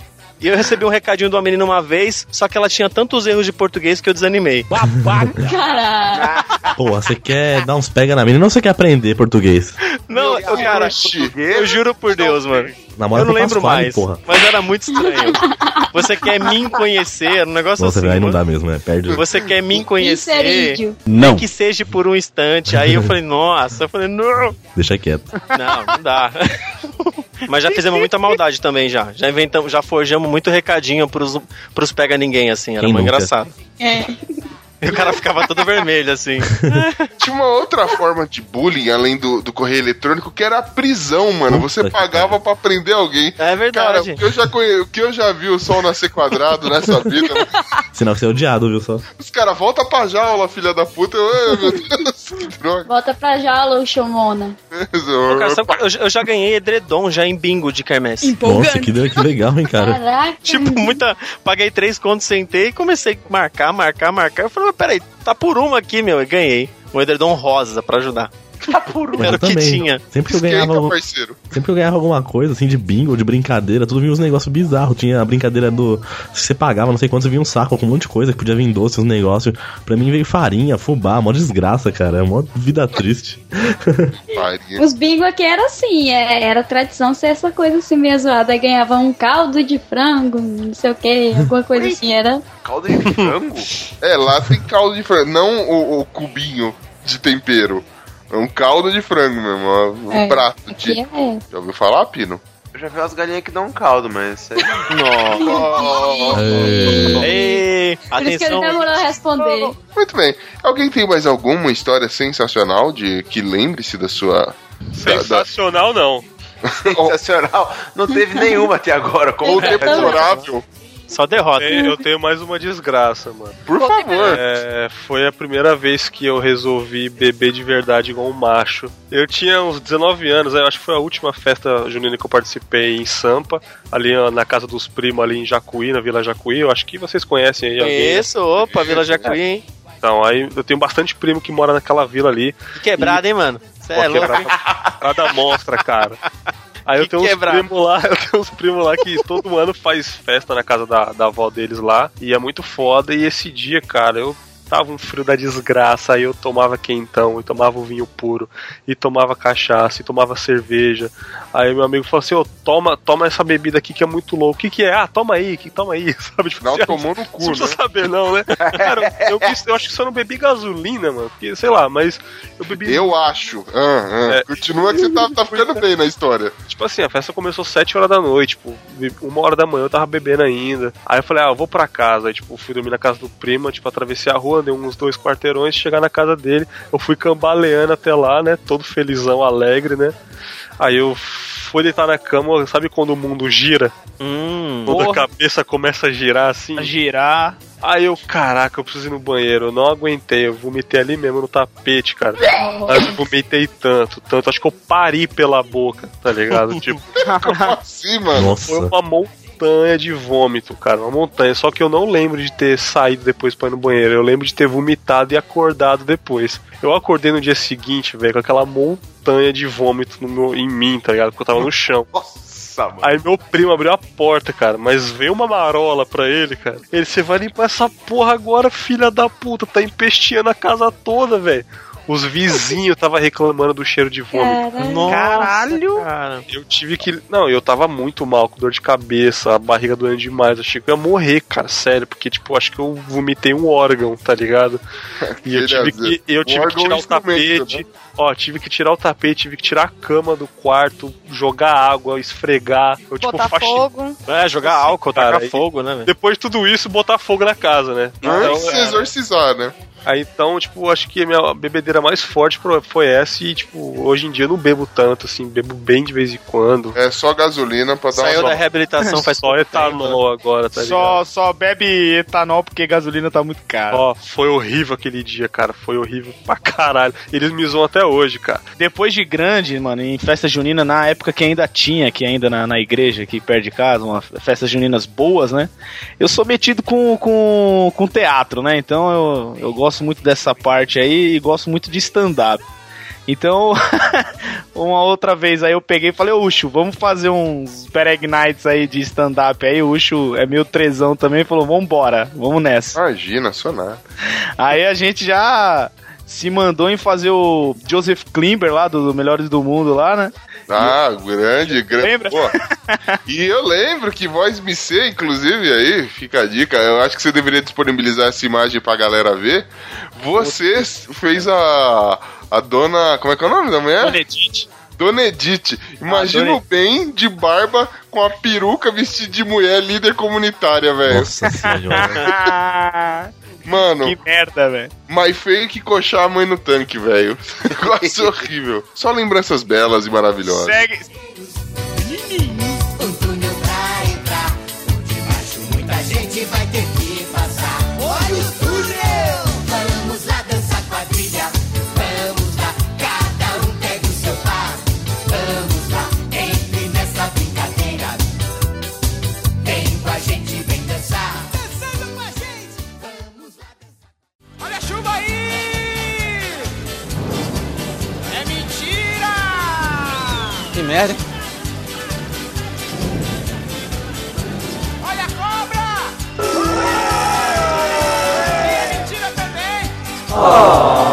[laughs] E eu recebi um recadinho de uma menina uma vez, só que ela tinha tantos erros de português que eu desanimei. Caraca. Pô, você quer dar uns pega na menina ou você quer aprender português? Não, eu, cara, eu juro por Deus, mano. Namora eu não lembro Pasquale, mais, porra. mas era muito estranho. Você quer me conhecer, um negócio Nossa, assim. aí não dá mesmo, né? Perde. Você quer me conhecer, Inserídeo. Não. nem que seja por um instante. Aí eu falei, [laughs] nossa, eu falei, não, Deixa quieto. não, não dá. [laughs] Mas já fizemos muita maldade também já. Já inventamos, já forjamos muito recadinho pros, pros pega ninguém, assim. Era Quem muito nunca? engraçado. É. E o cara ficava todo vermelho, assim. [laughs] Tinha uma outra forma de bullying, além do, do correio eletrônico, que era a prisão, mano. Puta Você pagava pra prender alguém. É Cara, verdade. o que eu já, conhe... o que eu já vi o sol nascer quadrado nessa vida? Senão você é odiado, viu só? os caras volta pra jaula, filha da puta. Eu, Ai, meu Deus, [laughs] que droga. Volta pra jaula, o cara, qual- eu, eu já ganhei edredom já em bingo de quermesse. Nossa, que, que legal, hein, cara. Caraca. Tipo, muita. Paguei três contos, sentei e comecei a marcar, marcar, marcar. Eu falei, peraí, tá por uma aqui, meu. E ganhei. Um edredom rosa pra ajudar. Tá por uma. Era o que também. tinha. Sempre que eu Esquenta, ganhava. parceiro. Sempre que eu ganhava alguma coisa, assim, de bingo, de brincadeira, tudo vinha uns negócios bizarros. Tinha a brincadeira do. Se você pagava, não sei quanto, vinha um saco com um monte de coisa que podia vir doce, uns negócios. Pra mim veio farinha, fubá, mó desgraça, cara. É mó vida triste. [laughs] Os bingo aqui era assim, é- era tradição ser essa coisa assim meio zoada. Aí ganhava um caldo de frango, não sei o que, alguma coisa assim. Era Caldo de frango? É, lá tem caldo de frango, não o, o cubinho de tempero. É um caldo de frango mesmo, um É, prato de. é. Já ouviu falar, Pino? Eu já vi umas galinhas que dão um caldo, mas isso aí... É. [laughs] Ei, Por isso que ele atenção. demorou a responder. Muito bem. Alguém tem mais alguma história sensacional de que lembre-se da sua. Da, da, Sensacional, não. [laughs] Sensacional. Não teve nenhuma até agora. Como ou é? deplorável? Só derrota. Eu eu tenho mais uma desgraça, mano. Por favor. É, foi a primeira vez que eu resolvi beber de verdade igual um macho. Eu tinha uns 19 anos, eu acho que foi a última festa junina que eu participei em Sampa, ali ó, na casa dos primos, ali em Jacuí, na Vila Jacuí. Eu acho que vocês conhecem aí alguém. né? Conheço, opa, Vila Jacuí, hein? Então, aí eu tenho bastante primo que mora naquela vila ali. Que quebrada, hein, mano? Cê é louco. [laughs] quebrada monstra, cara. Aí eu tenho uns primos lá, [laughs] eu tenho uns primos lá que todo ano faz festa na casa da, da avó deles lá. E é muito foda. E esse dia, cara, eu tava um frio da desgraça. Aí eu tomava quentão, e tomava o vinho puro, e tomava cachaça, e tomava cerveja. Aí meu amigo falou assim: Ô, toma, toma essa bebida aqui que é muito louco. O que, que é? Ah, toma aí, que toma aí, [laughs] sabe? Tipo, Não assim, tomou no Não cu, precisa né? saber, não, né? Cara, eu, eu acho que só não bebi gasolina, mano. Porque, sei lá, mas eu bebi. Eu acho. Ah, ah. É. Continua que você tá, tá ficando bem na história. Tipo assim, a festa começou 7 horas da noite, tipo, uma hora da manhã eu tava bebendo ainda. Aí eu falei, ah, eu vou pra casa. Aí, tipo, fui dormir na casa do primo, tipo, atravessei a rua, dei uns dois quarteirões, chegar na casa dele. Eu fui cambaleando até lá, né? Todo felizão, alegre, né? Aí eu fui deitar na cama, sabe quando o mundo gira? Hum, Quando a Porra. cabeça começa a girar assim? A girar. Aí eu, caraca, eu preciso ir no banheiro. Eu não aguentei, eu vomitei ali mesmo no tapete, cara. Aí eu vomitei tanto, tanto. Acho que eu pari pela boca, tá ligado? [laughs] tipo, Como assim, mano? Nossa. foi uma montanha de vômito, cara. Uma montanha. Só que eu não lembro de ter saído depois pra ir no banheiro. Eu lembro de ter vomitado e acordado depois. Eu acordei no dia seguinte, velho, com aquela montanha de vômito no meu- em mim, tá ligado? Porque eu tava no chão. Nossa, mano. Aí meu primo abriu a porta, cara, mas veio uma marola pra ele, cara. Ele, você vai limpar essa porra agora, filha da puta, tá empesteando a casa toda, velho. Os vizinhos tava reclamando do cheiro de vômito. Caralho. Caralho! Cara. Eu tive que. Não, eu tava muito mal, com dor de cabeça, a barriga doendo demais. Eu achei que eu ia morrer, cara, sério, porque, tipo, acho que eu vomitei um órgão, tá ligado? E eu tive que, eu Um tive que tirar o instrumento, tapete. né? Ó, tive que tirar o tapete, tive que tirar a cama do quarto, jogar água, esfregar. Eu, tipo, Botar faxi- fogo. É, jogar álcool, Cara, tacar fogo, né, velho? Depois de tudo isso, botar fogo na casa, né? Antes de é, exorcizar, né? Aí então, tipo, acho que a minha bebedeira mais forte foi essa e, tipo, hoje em dia eu não bebo tanto, assim, bebo bem de vez em quando. É só gasolina pra dar Saiu uma. da reabilitação faz Só pouco tempo, né? etanol agora, tá ligado? Só, só bebe etanol porque gasolina tá muito cara. Ó, foi horrível aquele dia, cara. Foi horrível pra caralho. Eles me zoam até hoje, cara. Depois de grande, mano, em festa junina, na época que ainda tinha, que ainda na, na igreja aqui perto de casa, uma festas juninas boas, né? Eu sou metido com, com, com teatro, né? Então eu, eu gosto muito dessa parte aí e gosto muito de stand-up. Então, [laughs] uma outra vez aí eu peguei e falei, Ucho, vamos fazer uns Pereg Nights aí de stand-up aí. O Ucho é meio trezão também, falou, vambora, vamos nessa. Imagina, só nada. Aí a gente já se mandou em fazer o Joseph Klimber lá, do Melhores do Mundo lá, né? Ah, grande, grande. Lembra? Pô, e eu lembro que Voz MC, inclusive, aí, fica a dica, eu acho que você deveria disponibilizar essa imagem pra galera ver. Você fez a, a dona. Como é que é o nome da mulher? Dona Edith. Dona Edith. Imagina Dona o bem de barba com a peruca vestida de mulher líder comunitária, velho. Nossa senhora. [laughs] Mano, que merda, velho. mais feio que coxar a mãe no tanque, velho. [laughs] Negócio [laughs] horrível. Só lembranças belas e maravilhosas. Segue. Merda. Olha a cobra! E é mentira também! Põe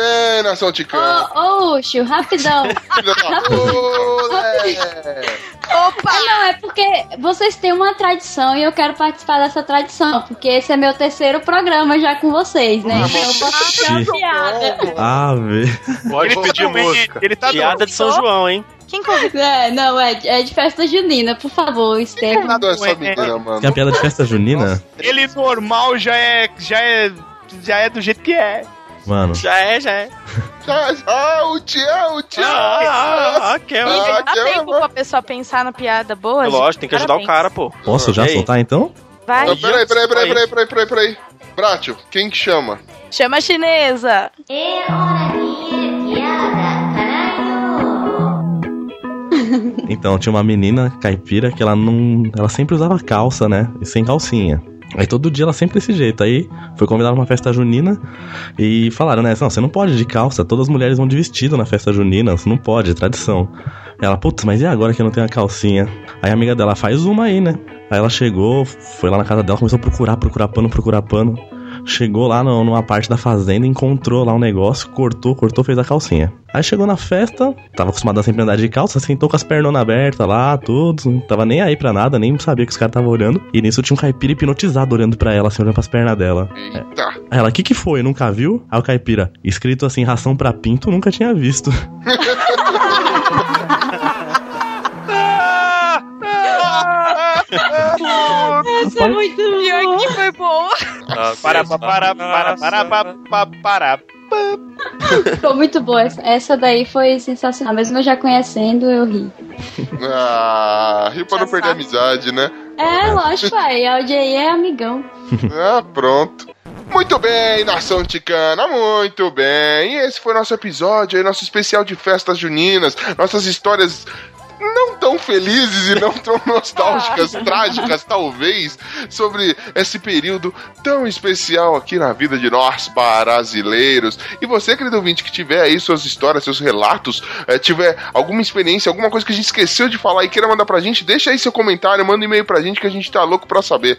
bem, nação ticana. Ô, ô, Ucho, [laughs] rapidão. Puta. Opa! não, é porque vocês têm uma tradição e eu quero participar dessa tradição, porque esse é meu terceiro programa já com vocês, né? Então eu posso fazer uma piada. Ah, velho. Pode Ele pedir música. Ele tá Piada de São João, hein? Quem convidou? É, não, é, é de festa junina, por favor, Estevam. Nada essa menina, mano. Tem a piada de festa junina? Ele normal já é, já é, já é do jeito que é. Mano, Já é, já é. Já, já, o tchau, o tchau. Ah, ok. Ah, Amiga, dá tchau, tempo mano. pra pessoa pensar na piada boa? gente? Lógico, tem que ajudar o cara, pô. posso já Ei. soltar então? Vai, peraí, peraí, peraí, peraí, peraí, peraí, peraí. Bratio, quem que chama? chama a chinesa. Então, tinha uma menina caipira que ela não. Ela sempre usava calça, né? E sem calcinha. Aí todo dia ela sempre desse jeito. Aí foi convidada pra uma festa junina e falaram, né? Não, você não pode de calça, todas as mulheres vão de vestido na festa junina, você não pode, é tradição. Ela, putz, mas e agora que eu não tenho a calcinha? Aí a amiga dela faz uma aí, né? Aí ela chegou, foi lá na casa dela, começou a procurar, procurar pano, procurar pano. Chegou lá no- numa parte da fazenda, encontrou lá um negócio, cortou, cortou, fez a calcinha. Aí chegou na festa, tava acostumada a sempre andar de calça, sentou com as pernas abertas lá, tudo. Não tava nem aí pra nada, nem sabia que os caras estavam olhando. E nisso tinha um caipira hipnotizado olhando pra ela, assim, olhando pras pernas dela. Eita. Aí ela, o que que foi? Nunca viu? Aí o caipira, escrito assim, ração pra pinto, nunca tinha visto. [laughs] Essa é muito Pior boa. que foi boa. Para, para, para, para, para, para. Ficou muito boa. Essa, essa daí foi sensacional. Mesmo eu já conhecendo, eu ri. Ah, rio pra não Já perder a sabe. amizade, né? É, lógico, pai. A aí é amigão. Ah, pronto. Muito bem, nação ticana, muito bem. E esse foi nosso episódio aí, nosso especial de festas juninas, nossas histórias não tão felizes e não tão nostálgicas, [laughs] trágicas, talvez, sobre esse período tão especial aqui na vida de nós brasileiros. E você, querido ouvinte, que tiver aí suas histórias, seus relatos, eh, tiver alguma experiência, alguma coisa que a gente esqueceu de falar e queira mandar pra gente, deixa aí seu comentário, manda um e-mail pra gente que a gente tá louco pra saber.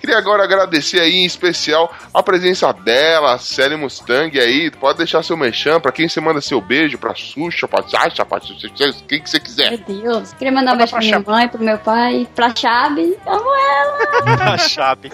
Queria agora agradecer aí em especial a presença dela, a Sally Mustang aí. Pode deixar seu mechan pra quem você manda seu beijo, pra Xuxa, pra Sasha, pra quem que você quiser. Meu Deus. Todos. Queria mandar um beijo pra minha mãe, pro meu pai, pra Chabe. Amo ela. [laughs] A Chape.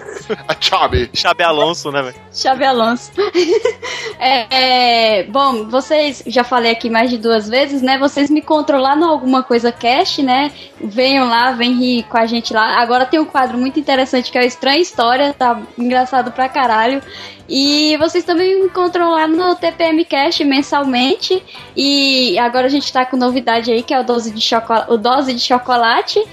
A Chabe. Chape Alonso, né, velho? Chabe Alonso. [laughs] É, é, bom, vocês, já falei aqui mais de duas vezes, né? Vocês me encontram lá no Alguma Coisa Cast, né? Venham lá, vem rir com a gente lá. Agora tem um quadro muito interessante que é o Estranha História, tá engraçado pra caralho. E vocês também me encontram lá no TPM Cast mensalmente. E agora a gente tá com novidade aí, que é o Dose de, chocola o Dose de Chocolate.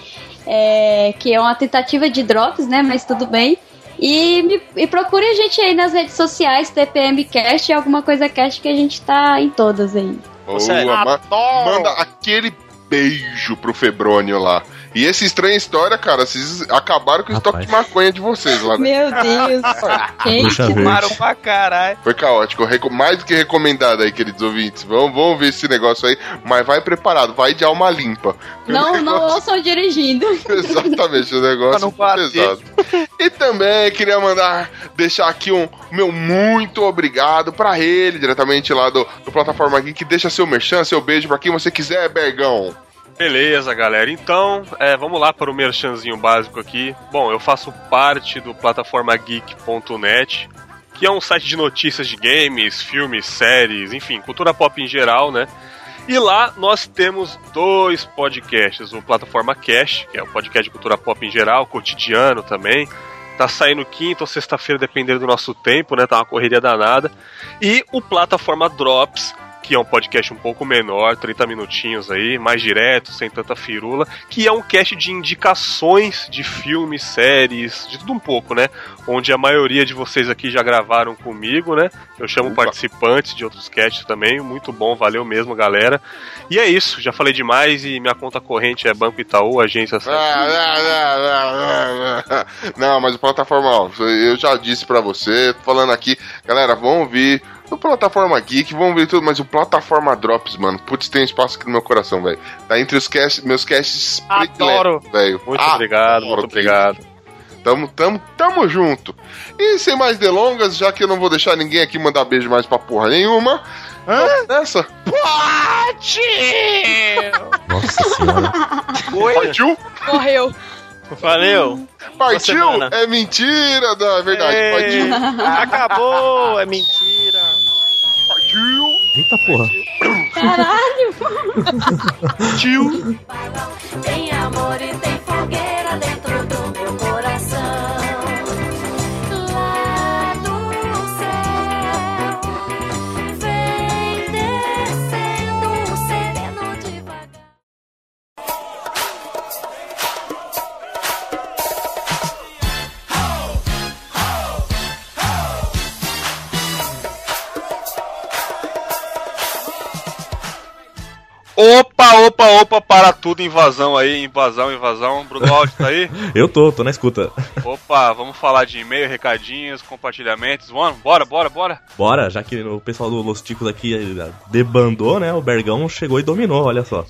é, que é uma tentativa de drops, né? Mas tudo bem. E, me- e procure a gente aí nas redes sociais, TPM Cast e alguma coisa cast que a gente tá em todas aí. Boa, sério? ma- manda aquele beijo pro Febrônio lá. E essa estranha história, cara, vocês acabaram com o estoque de maconha de vocês lá, né? Meu Deus. Puxa Gente, Fumaram pra caralho. Foi caótico, reco- mais do que recomendado aí, queridos ouvintes. Vamos, vamos ver esse negócio aí, mas vai preparado, vai de alma limpa. não, não ouçam dirigindo. [laughs] Exatamente, o negócio bater. pesado. E também queria mandar, deixar aqui um meu muito obrigado pra ele, diretamente lá do, do Plataforma Geek. Deixa seu merchan, seu beijo pra quem você quiser, Bergão. Beleza, galera. Então, é, vamos lá para o merchanzinho básico aqui. Bom, eu faço parte do plataformageek.net, que é um site de notícias de games, filmes, séries, enfim, cultura pop em geral, né? E lá nós temos dois podcasts, o Plataforma Cash, que é o podcast de cultura pop em geral, cotidiano também. Tá saindo quinta ou sexta-feira, dependendo do nosso tempo, né? Tá uma correria danada. E o Plataforma Drops, que é um podcast um pouco menor, 30 minutinhos aí, mais direto, sem tanta firula, que é um cast de indicações de filmes, séries, de tudo um pouco, né? Onde a maioria de vocês aqui já gravaram comigo, né? Eu chamo Opa. participantes de outros casts também, muito bom, valeu mesmo, galera. E é isso, já falei demais e minha conta corrente é Banco Itaú, agência Ah, ah, ah. Não, mas o plataforma, eu já disse pra você, tô falando aqui, galera, vão ouvir o plataforma Geek, vão ouvir tudo, mas o plataforma Drops, mano, putz, tem espaço aqui no meu coração, velho. Tá entre os casts, meus casts Adoro. velho. Muito Ah, obrigado, adoro, muito obrigado. Tamo, tamo, tamo junto. E sem mais delongas, já que eu não vou deixar ninguém aqui mandar beijo mais pra porra nenhuma. vamos Nessa? Nossa senhora. Partiu? Morreu. Valeu. Partiu? É mentira, não, é verdade. Ei, Partiu. Acabou, é mentira. Partiu. Eita porra. Partiu. Tem amor e tem fogueira dentro do Opa, opa, opa, para tudo, invasão aí, invasão, invasão. Bruno Alves tá aí? [laughs] Eu tô, tô na escuta. Opa, vamos falar de e-mail, recadinhos, compartilhamentos. Vamos, bora, bora, bora. Bora, já que o pessoal do Los Ticos aqui eh, debandou, né? O Bergão chegou e dominou, olha só.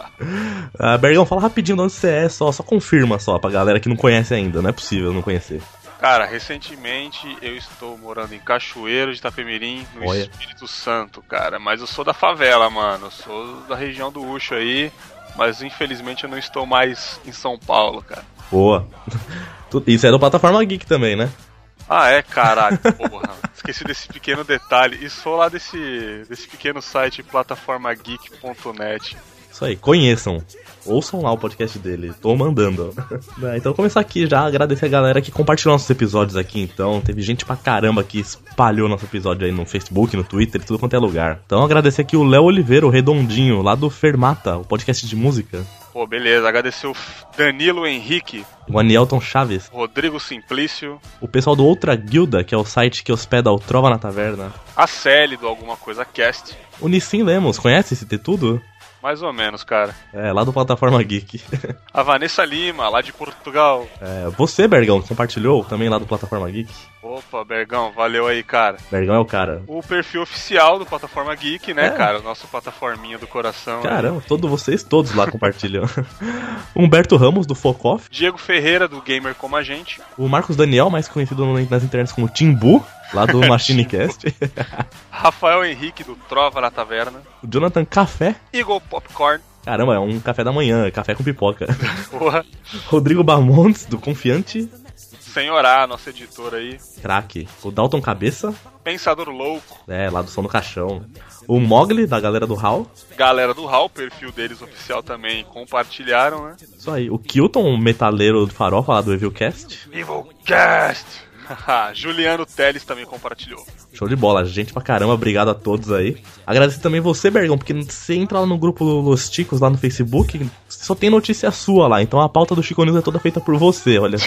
[laughs] ah, Bergão, fala rapidinho de onde você é, só, só confirma só pra galera que não conhece ainda. Não é possível não conhecer. Cara, recentemente eu estou morando em Cachoeiro de Itapemirim, no Olha. Espírito Santo, cara. Mas eu sou da favela, mano. Eu sou da região do Ucho aí. Mas infelizmente eu não estou mais em São Paulo, cara. Boa. [laughs] Isso é do Plataforma Geek também, né? Ah, é? Caralho, [laughs] porra. Esqueci desse pequeno detalhe. E sou lá desse, desse pequeno site plataformageek.net. Isso aí, conheçam. Ouçam lá o podcast dele. Tô mandando. [laughs] Né, então, começar aqui já, agradecer a galera que compartilhou nossos episódios aqui. Então, teve gente pra caramba que espalhou nosso episódio aí no Facebook, no Twitter, tudo quanto é lugar. Então, agradecer aqui o Léo Oliveira, o Redondinho, lá do Fermata, o podcast de música. Pô, beleza. Agradecer o Danilo Henrique, O Anielton Chaves. Rodrigo Simplício, O pessoal do Outra Guilda, que é o site que hospeda o Trova na Taverna. a Celi do Alguma Coisa Cast. O Nissim Lemos, conhece esse ter tudo? Mais ou menos, cara. É, lá do Plataforma Geek. [laughs] A Vanessa Lima, lá de Portugal. É, você, Bergão, compartilhou também lá do Plataforma Geek. Opa, Bergão, valeu aí, cara. Bergão é o cara. O perfil oficial do Plataforma Geek, né, É. cara? Nosso plataforminha do coração. né? Caramba, todos vocês todos lá compartilham. [laughs] Humberto Ramos, do Focoff. Diego Ferreira, do Gamer Como a Gente. O Marcos Daniel, mais conhecido nas internets como Timbu, lá do [laughs] Machinecast. Rafael Henrique, do Trova na Taverna. o Jonathan Café. Eagle Popcorn. Caramba, é um café da manhã, é café com pipoca. [laughs] Porra. Rodrigo Bamontes, do Confiante. Senhorá, nosso editor aí. Craque. O Dalton Cabeça. Pensador louco. É, lá do Som do Caixão. O Mogli, da galera do HAL. Galera do HAL, perfil deles oficial também compartilharam, né? Isso aí. O Kilton, metaleiro do farofa lá do Evilcast. Evilcast! [laughs] Juliano Teles também compartilhou. Show de bola, gente pra caramba, obrigado a todos aí. Agradecer também você, Bergão, porque você entra lá no grupo Los Ticos lá no Facebook, só tem notícia sua lá, então a pauta do Chico News é toda feita por você, olha.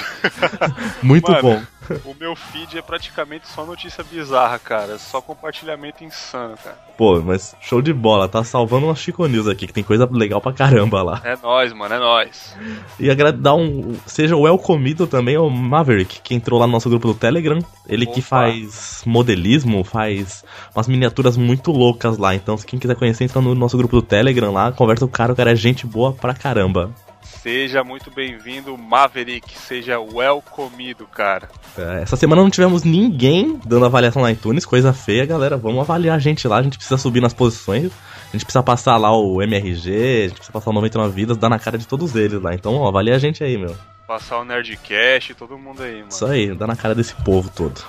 [laughs] Muito Mano, bom. O meu feed é praticamente só notícia bizarra, cara. Só compartilhamento insano, cara. Pô, mas show de bola, tá salvando uma Chico News aqui, que tem coisa legal pra caramba lá. É nóis, mano, é nóis. E agradar um. Seja o welcomido também ao Maverick, que entrou lá no nosso grupo do Telegram. Ele que Opa. faz modelismo, faz umas miniaturas muito loucas lá. Então, se quem quiser conhecer, entra no nosso grupo do Telegram lá, conversa com o cara, o cara é gente boa pra caramba. Seja muito bem-vindo, Maverick. Seja welcomido, cara. É, Essa semana não tivemos ninguém dando avaliação na iTunes, coisa feia, galera. Vamos avaliar a gente lá, a gente precisa subir nas posições. A gente precisa passar lá o MRG, a gente precisa passar o 99 vidas, dar na cara de todos eles lá. Então, ó, avalia a gente aí, meu. Passar o Nerdcast, todo mundo aí, mano. Isso aí, dá na cara desse povo todo.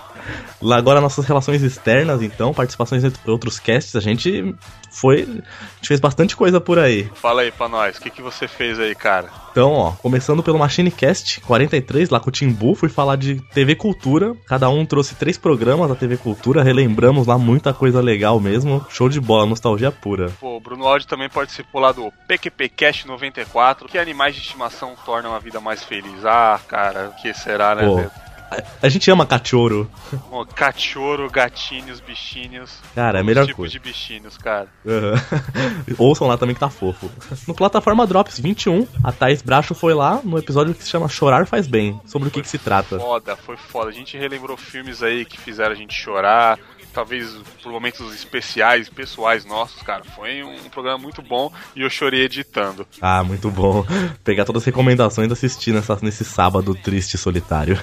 Lá agora nossas relações externas, então, participações em outros casts, a gente foi. A gente fez bastante coisa por aí. Fala aí pra nós, o que, que você fez aí, cara? Então, ó, começando pelo Machinecast 43, lá com o Timbu, fui falar de TV Cultura. Cada um trouxe três programas da TV Cultura, relembramos lá muita coisa legal mesmo. Show de bola, nostalgia pura. Pô, o Bruno Aldi também participou lá do PQPcast 94. Que animais de estimação tornam a vida mais feliz? Ah, cara, o que será, né, Pô? A, a gente ama cachorro. Pô, Cachorro, gatinhos, bichinhos. Cara, é a melhor tipo coisa. de bichinhos, cara. Aham. [laughs] Ouçam lá também que tá fofo. No Plataforma Drops 21, a Thaís Bracho foi lá no episódio que se chama Chorar Faz Bem. Sobre o que, que se trata. Foda, foi foda. A gente relembrou filmes aí que fizeram a gente chorar. Talvez por momentos especiais, pessoais nossos, cara. Foi um programa muito bom e eu chorei editando. Ah, muito bom. [laughs] Pegar todas as recomendações e assistir nessa, nesse sábado triste e solitário.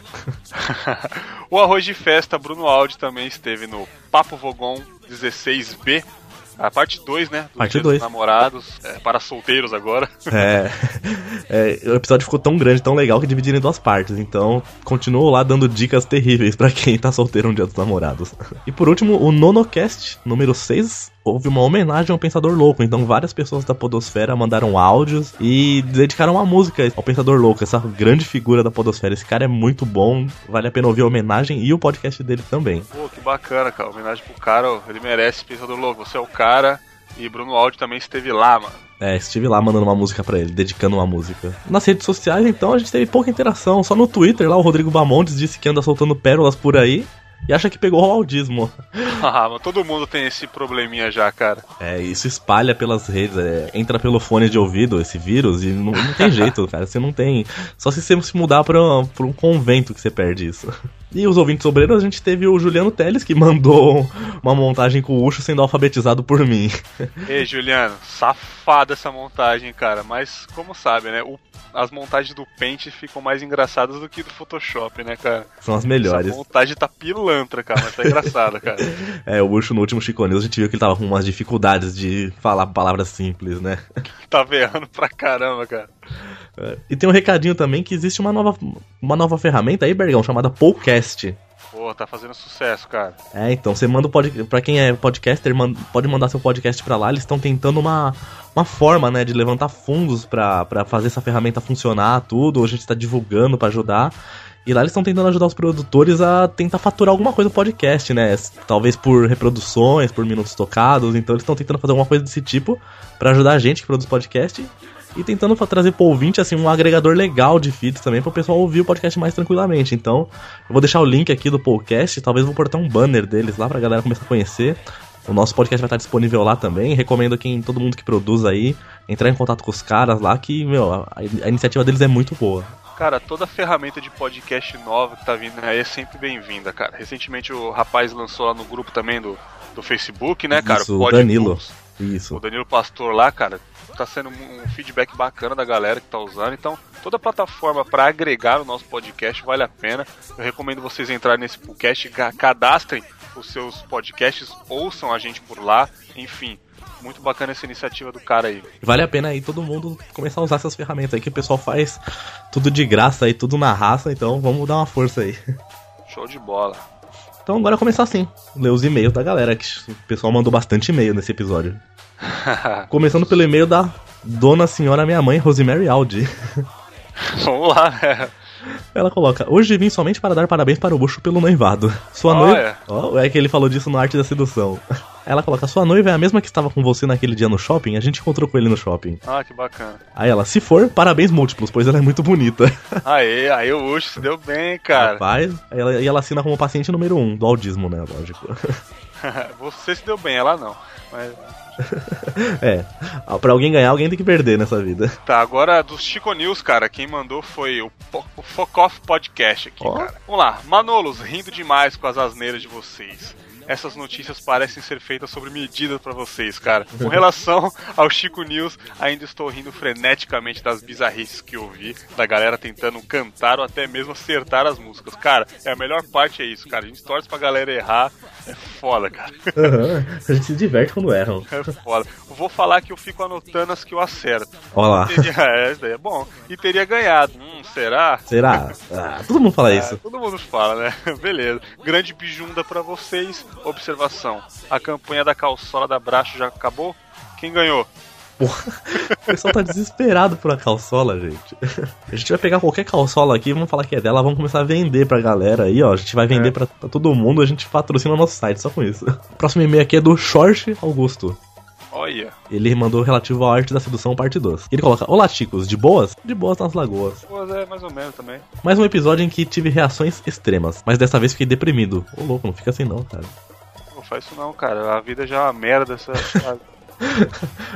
[laughs] o Arroz de Festa, Bruno Aldi também esteve no Papo Vogon 16B. A parte 2, né? Do Parte Dia dos dois. Namorados, é, para solteiros agora. É, [laughs] é, o episódio ficou tão grande, tão legal que dividiram em duas partes. Então, continuo lá dando dicas terríveis pra quem tá solteiro um dia dos namorados. E por último, o NonoCast, número 6, houve uma homenagem ao Pensador Louco. Então, várias pessoas da Podosfera mandaram áudios e dedicaram uma música ao Pensador Louco, essa grande figura da Podosfera. Esse cara é muito bom, vale a pena ouvir a homenagem e o podcast dele também. Pô, que bacana, cara. Homenagem pro cara, ele merece, Pensador Louco. Você é o cara. E Bruno Aldi também esteve lá, mano. É, estive lá mandando uma música pra ele, dedicando uma música. Nas redes sociais, então, a gente teve pouca interação. Só no Twitter, lá, o Rodrigo Bamontes disse que anda soltando pérolas por aí e acha que pegou o audismo. [laughs] Ah, mas todo mundo tem esse probleminha já, cara. É, isso espalha pelas redes, é, entra pelo fone de ouvido esse vírus e não, não tem jeito, [laughs] cara. Você não tem. Só se você se mudar pra, pra um convento que você perde isso. E os ouvintes obreiros, a gente teve o Juliano Teles que mandou uma montagem com o Ucho sendo alfabetizado por mim. [laughs] Ei, Juliano, safada essa montagem, cara. Mas, como sabe, né? o- as montagens do Paint ficam mais engraçadas do que do Photoshop, né, cara? São as melhores. Essa montagem tá pilantra, cara, mas tá engraçada, cara. [laughs] É, o Ucho no último Chico News, a gente viu que ele tava com umas dificuldades de falar palavras simples, né? [laughs] Tá verrando pra caramba, cara. É, E tem um recadinho também que existe uma nova, uma nova ferramenta aí, Bergão, chamada Podcast. Pô, tá fazendo sucesso, cara. É, então você manda o podcast. Pra quem é podcaster, man- pode mandar seu podcast pra lá. Eles estão tentando uma, uma forma, né, de levantar fundos pra, pra fazer essa ferramenta funcionar, tudo. A gente tá divulgando pra ajudar. E lá eles estão tentando ajudar os produtores a tentar faturar alguma coisa no podcast, né? Talvez por reproduções, por minutos tocados. Então eles estão tentando fazer alguma coisa desse tipo pra ajudar a gente que produz podcast. E tentando trazer pro ouvinte, assim, um agregador legal de feeds também para o pessoal ouvir o podcast mais tranquilamente. Então, eu vou deixar o link aqui do podcast, talvez vou portar um banner deles lá pra galera começar a conhecer. O nosso podcast vai estar disponível lá também. Recomendo quem todo mundo que produz aí entrar em contato com os caras lá, que, meu, a, a iniciativa deles é muito boa. Cara, toda ferramenta de podcast nova que tá vindo aí é sempre bem-vinda, cara. Recentemente o rapaz lançou lá no grupo também do, do Facebook, né, cara? Isso, o Danilo. Isso. O Danilo Pastor lá, cara, tá sendo um feedback bacana da galera que tá usando. Então, toda plataforma para agregar o nosso podcast vale a pena. Eu recomendo vocês entrarem nesse podcast, ca- cadastrem os seus podcasts, ouçam a gente por lá. Enfim, Muito bacana essa iniciativa do cara aí. Vale a pena aí todo mundo começar a usar essas ferramentas aí que o pessoal faz tudo de graça aí, tudo na raça, então vamos dar uma força aí. Show de bola. Então agora começar assim, ler os e-mails da galera, que o pessoal mandou bastante e-mail nesse episódio. [laughs] Começando pelo e-mail da Dona Senhora Minha Mãe, Rosemary Aldi. [laughs] Vamos lá, né? Ela coloca: Hoje vim somente para dar parabéns para o Bucho pelo noivado. Sua noiva. Ó, é que ele falou disso no Arte da Sedução. Ela coloca: Sua noiva é a mesma que estava com você naquele dia no shopping? A gente encontrou com ele no shopping. Ah, que bacana. Aí ela: Se for, parabéns múltiplos, pois ela é muito bonita. [laughs] Aê, aí o Ucho se deu bem, cara. Rapaz, aí ela, e ela assina como paciente número um do audismo, né? Lógico. [laughs] Você se deu bem, ela não. Mas [laughs] é. Pra alguém ganhar, alguém tem que perder nessa vida. Tá, agora do Chico News, cara, quem mandou foi o, Po- o Focoff Podcast aqui, Ó. cara. Vamos lá, Manolos, rindo demais com as asneiras de vocês. Essas notícias parecem ser feitas sobre medida pra vocês, cara. Com relação ao Chico News, ainda estou rindo freneticamente das bizarrices que eu vi, da galera tentando cantar ou até mesmo acertar as músicas. Cara, é a melhor parte é isso, cara. A gente torce pra galera errar. É foda, cara. Aham. A gente se diverte quando erram. É foda. Vou falar que eu fico anotando as que eu acerto. Olha lá. Teria, [laughs] é, isso é bom. E teria ganhado. Hum, será? Será? Ah, todo mundo fala isso. É, todo mundo fala, né? [laughs] Beleza. Grande bijunda pra vocês. Observação: a campanha da calçola da Bracho já acabou? Quem ganhou? Porra, o pessoal tá desesperado por uma calçola, gente. A gente vai pegar qualquer calçola aqui, vamos falar que é dela, vamos começar a vender pra galera aí, ó. A gente vai vender pra, pra todo mundo, a gente patrocina o nosso site, só com isso. O próximo e-mail aqui é do Short Augusto. Olha. Ele mandou relativo à arte da sedução, parte 2. Ele coloca: Olá, chicos, de boas? De boas nas lagoas. Pô, é mais ou menos também. Mais um episódio em que tive reações extremas, mas dessa vez fiquei deprimido. Ô louco, não fica assim não, cara. Não faz isso não, cara. A vida já é uma merda. Essa... [laughs]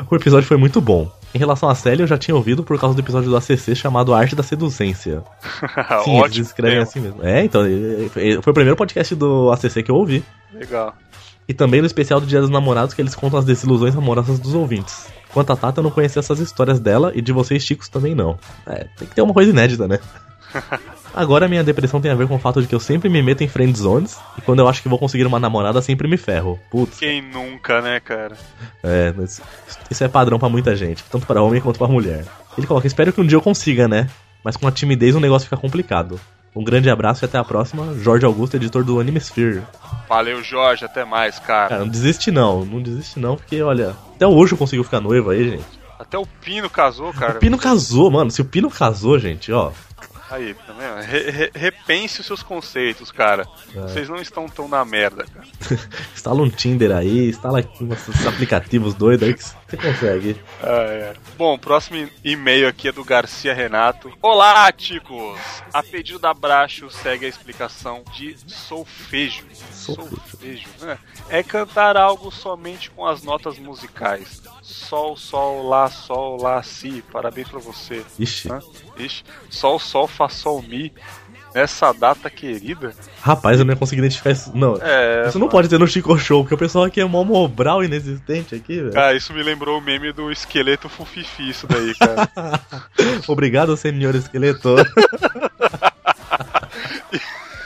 O episódio foi muito bom. Em relação à série, eu já tinha ouvido por causa do episódio do ACC chamado Arte da Seducência. [laughs] Sim, eles Ótimo. escrevem tema. assim mesmo. É, então, foi o primeiro podcast do ACC que eu ouvi. Legal. E também no especial do Dia dos Namorados que eles contam as desilusões amorosas dos ouvintes. Quanto a Tata, eu não conhecia essas histórias dela e de vocês, chicos, também não. É, tem que ter uma coisa inédita, né? [laughs] Agora minha depressão tem a ver com o fato de que eu sempre me meto em friend zones e quando eu acho que vou conseguir uma namorada, sempre me ferro. Putz, Quem nunca, né, cara? é, mas isso é padrão pra muita gente, tanto pra homem quanto pra mulher. Ele coloca, espero que um dia eu consiga, né? Mas com a timidez o negócio fica complicado. Um grande abraço e até a próxima. Jorge Augusto, editor do Animesphere. Valeu, Jorge. Até mais, cara. Cara, não desiste não, não desiste não, porque olha, até hoje eu consigo ficar noivo aí, gente. Até o Pino casou, cara. O Pino casou, mano. Se o Pino casou, gente, ó. Aí, tá vendo? Re- re- repense os seus conceitos, cara. É. Vocês não estão tão na merda, cara. [laughs] Instala um Tinder aí, instala aqui uns aplicativos doidos aí que você consegue. Ah, é. Bom, próximo e-mail aqui é do Garcia Renato. Olá, ticos! A pedido da Bracho segue a explicação de solfejo. Solfejo, né? É cantar algo somente com as notas musicais. Sol, sol, lá, sol, lá, si. Parabéns pra você. Ixi. Ixi. Sol, sol, fá, sol, mi. Nessa data querida. Rapaz, eu não ia conseguir identificar isso. Não, É, isso não pode ter no Chico Show, porque o pessoal aqui é mó mobral inexistente aqui, velho. Ah, isso me lembrou o meme do esqueleto fufifi, isso daí, cara. [laughs] Obrigado, senhor esqueleto. [laughs]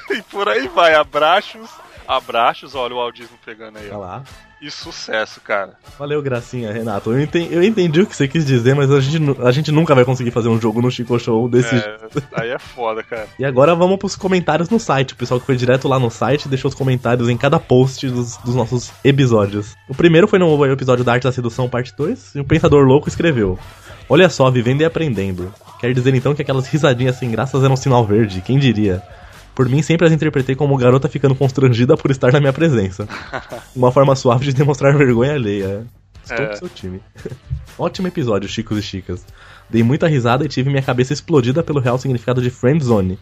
e por aí vai, abraços, abraços, olha o audismo pegando aí, Olha lá. E sucesso, cara. Valeu, gracinha, Renato. Eu entendi, eu entendi o que você quis dizer, mas a gente, a gente nunca vai conseguir fazer um jogo no Chico Show desse É, [laughs] aí é foda, cara. E agora vamos pros comentários no site. O pessoal que foi direto lá no site deixou os comentários em cada post dos, dos nossos episódios. O primeiro foi no episódio da Arte da Sedução, parte 2, e o Pensador Louco escreveu: Olha só, vivendo e aprendendo. Quer dizer então que aquelas risadinhas sem graças eram um sinal verde, quem diria? Por mim, sempre as interpretei como garota ficando constrangida por estar na minha presença. [laughs] Uma forma suave de demonstrar vergonha alheia. Estou É. com seu time. [laughs] Ótimo episódio, Chicos e Chicas. Dei muita risada e tive minha cabeça explodida pelo real significado de Friendzone,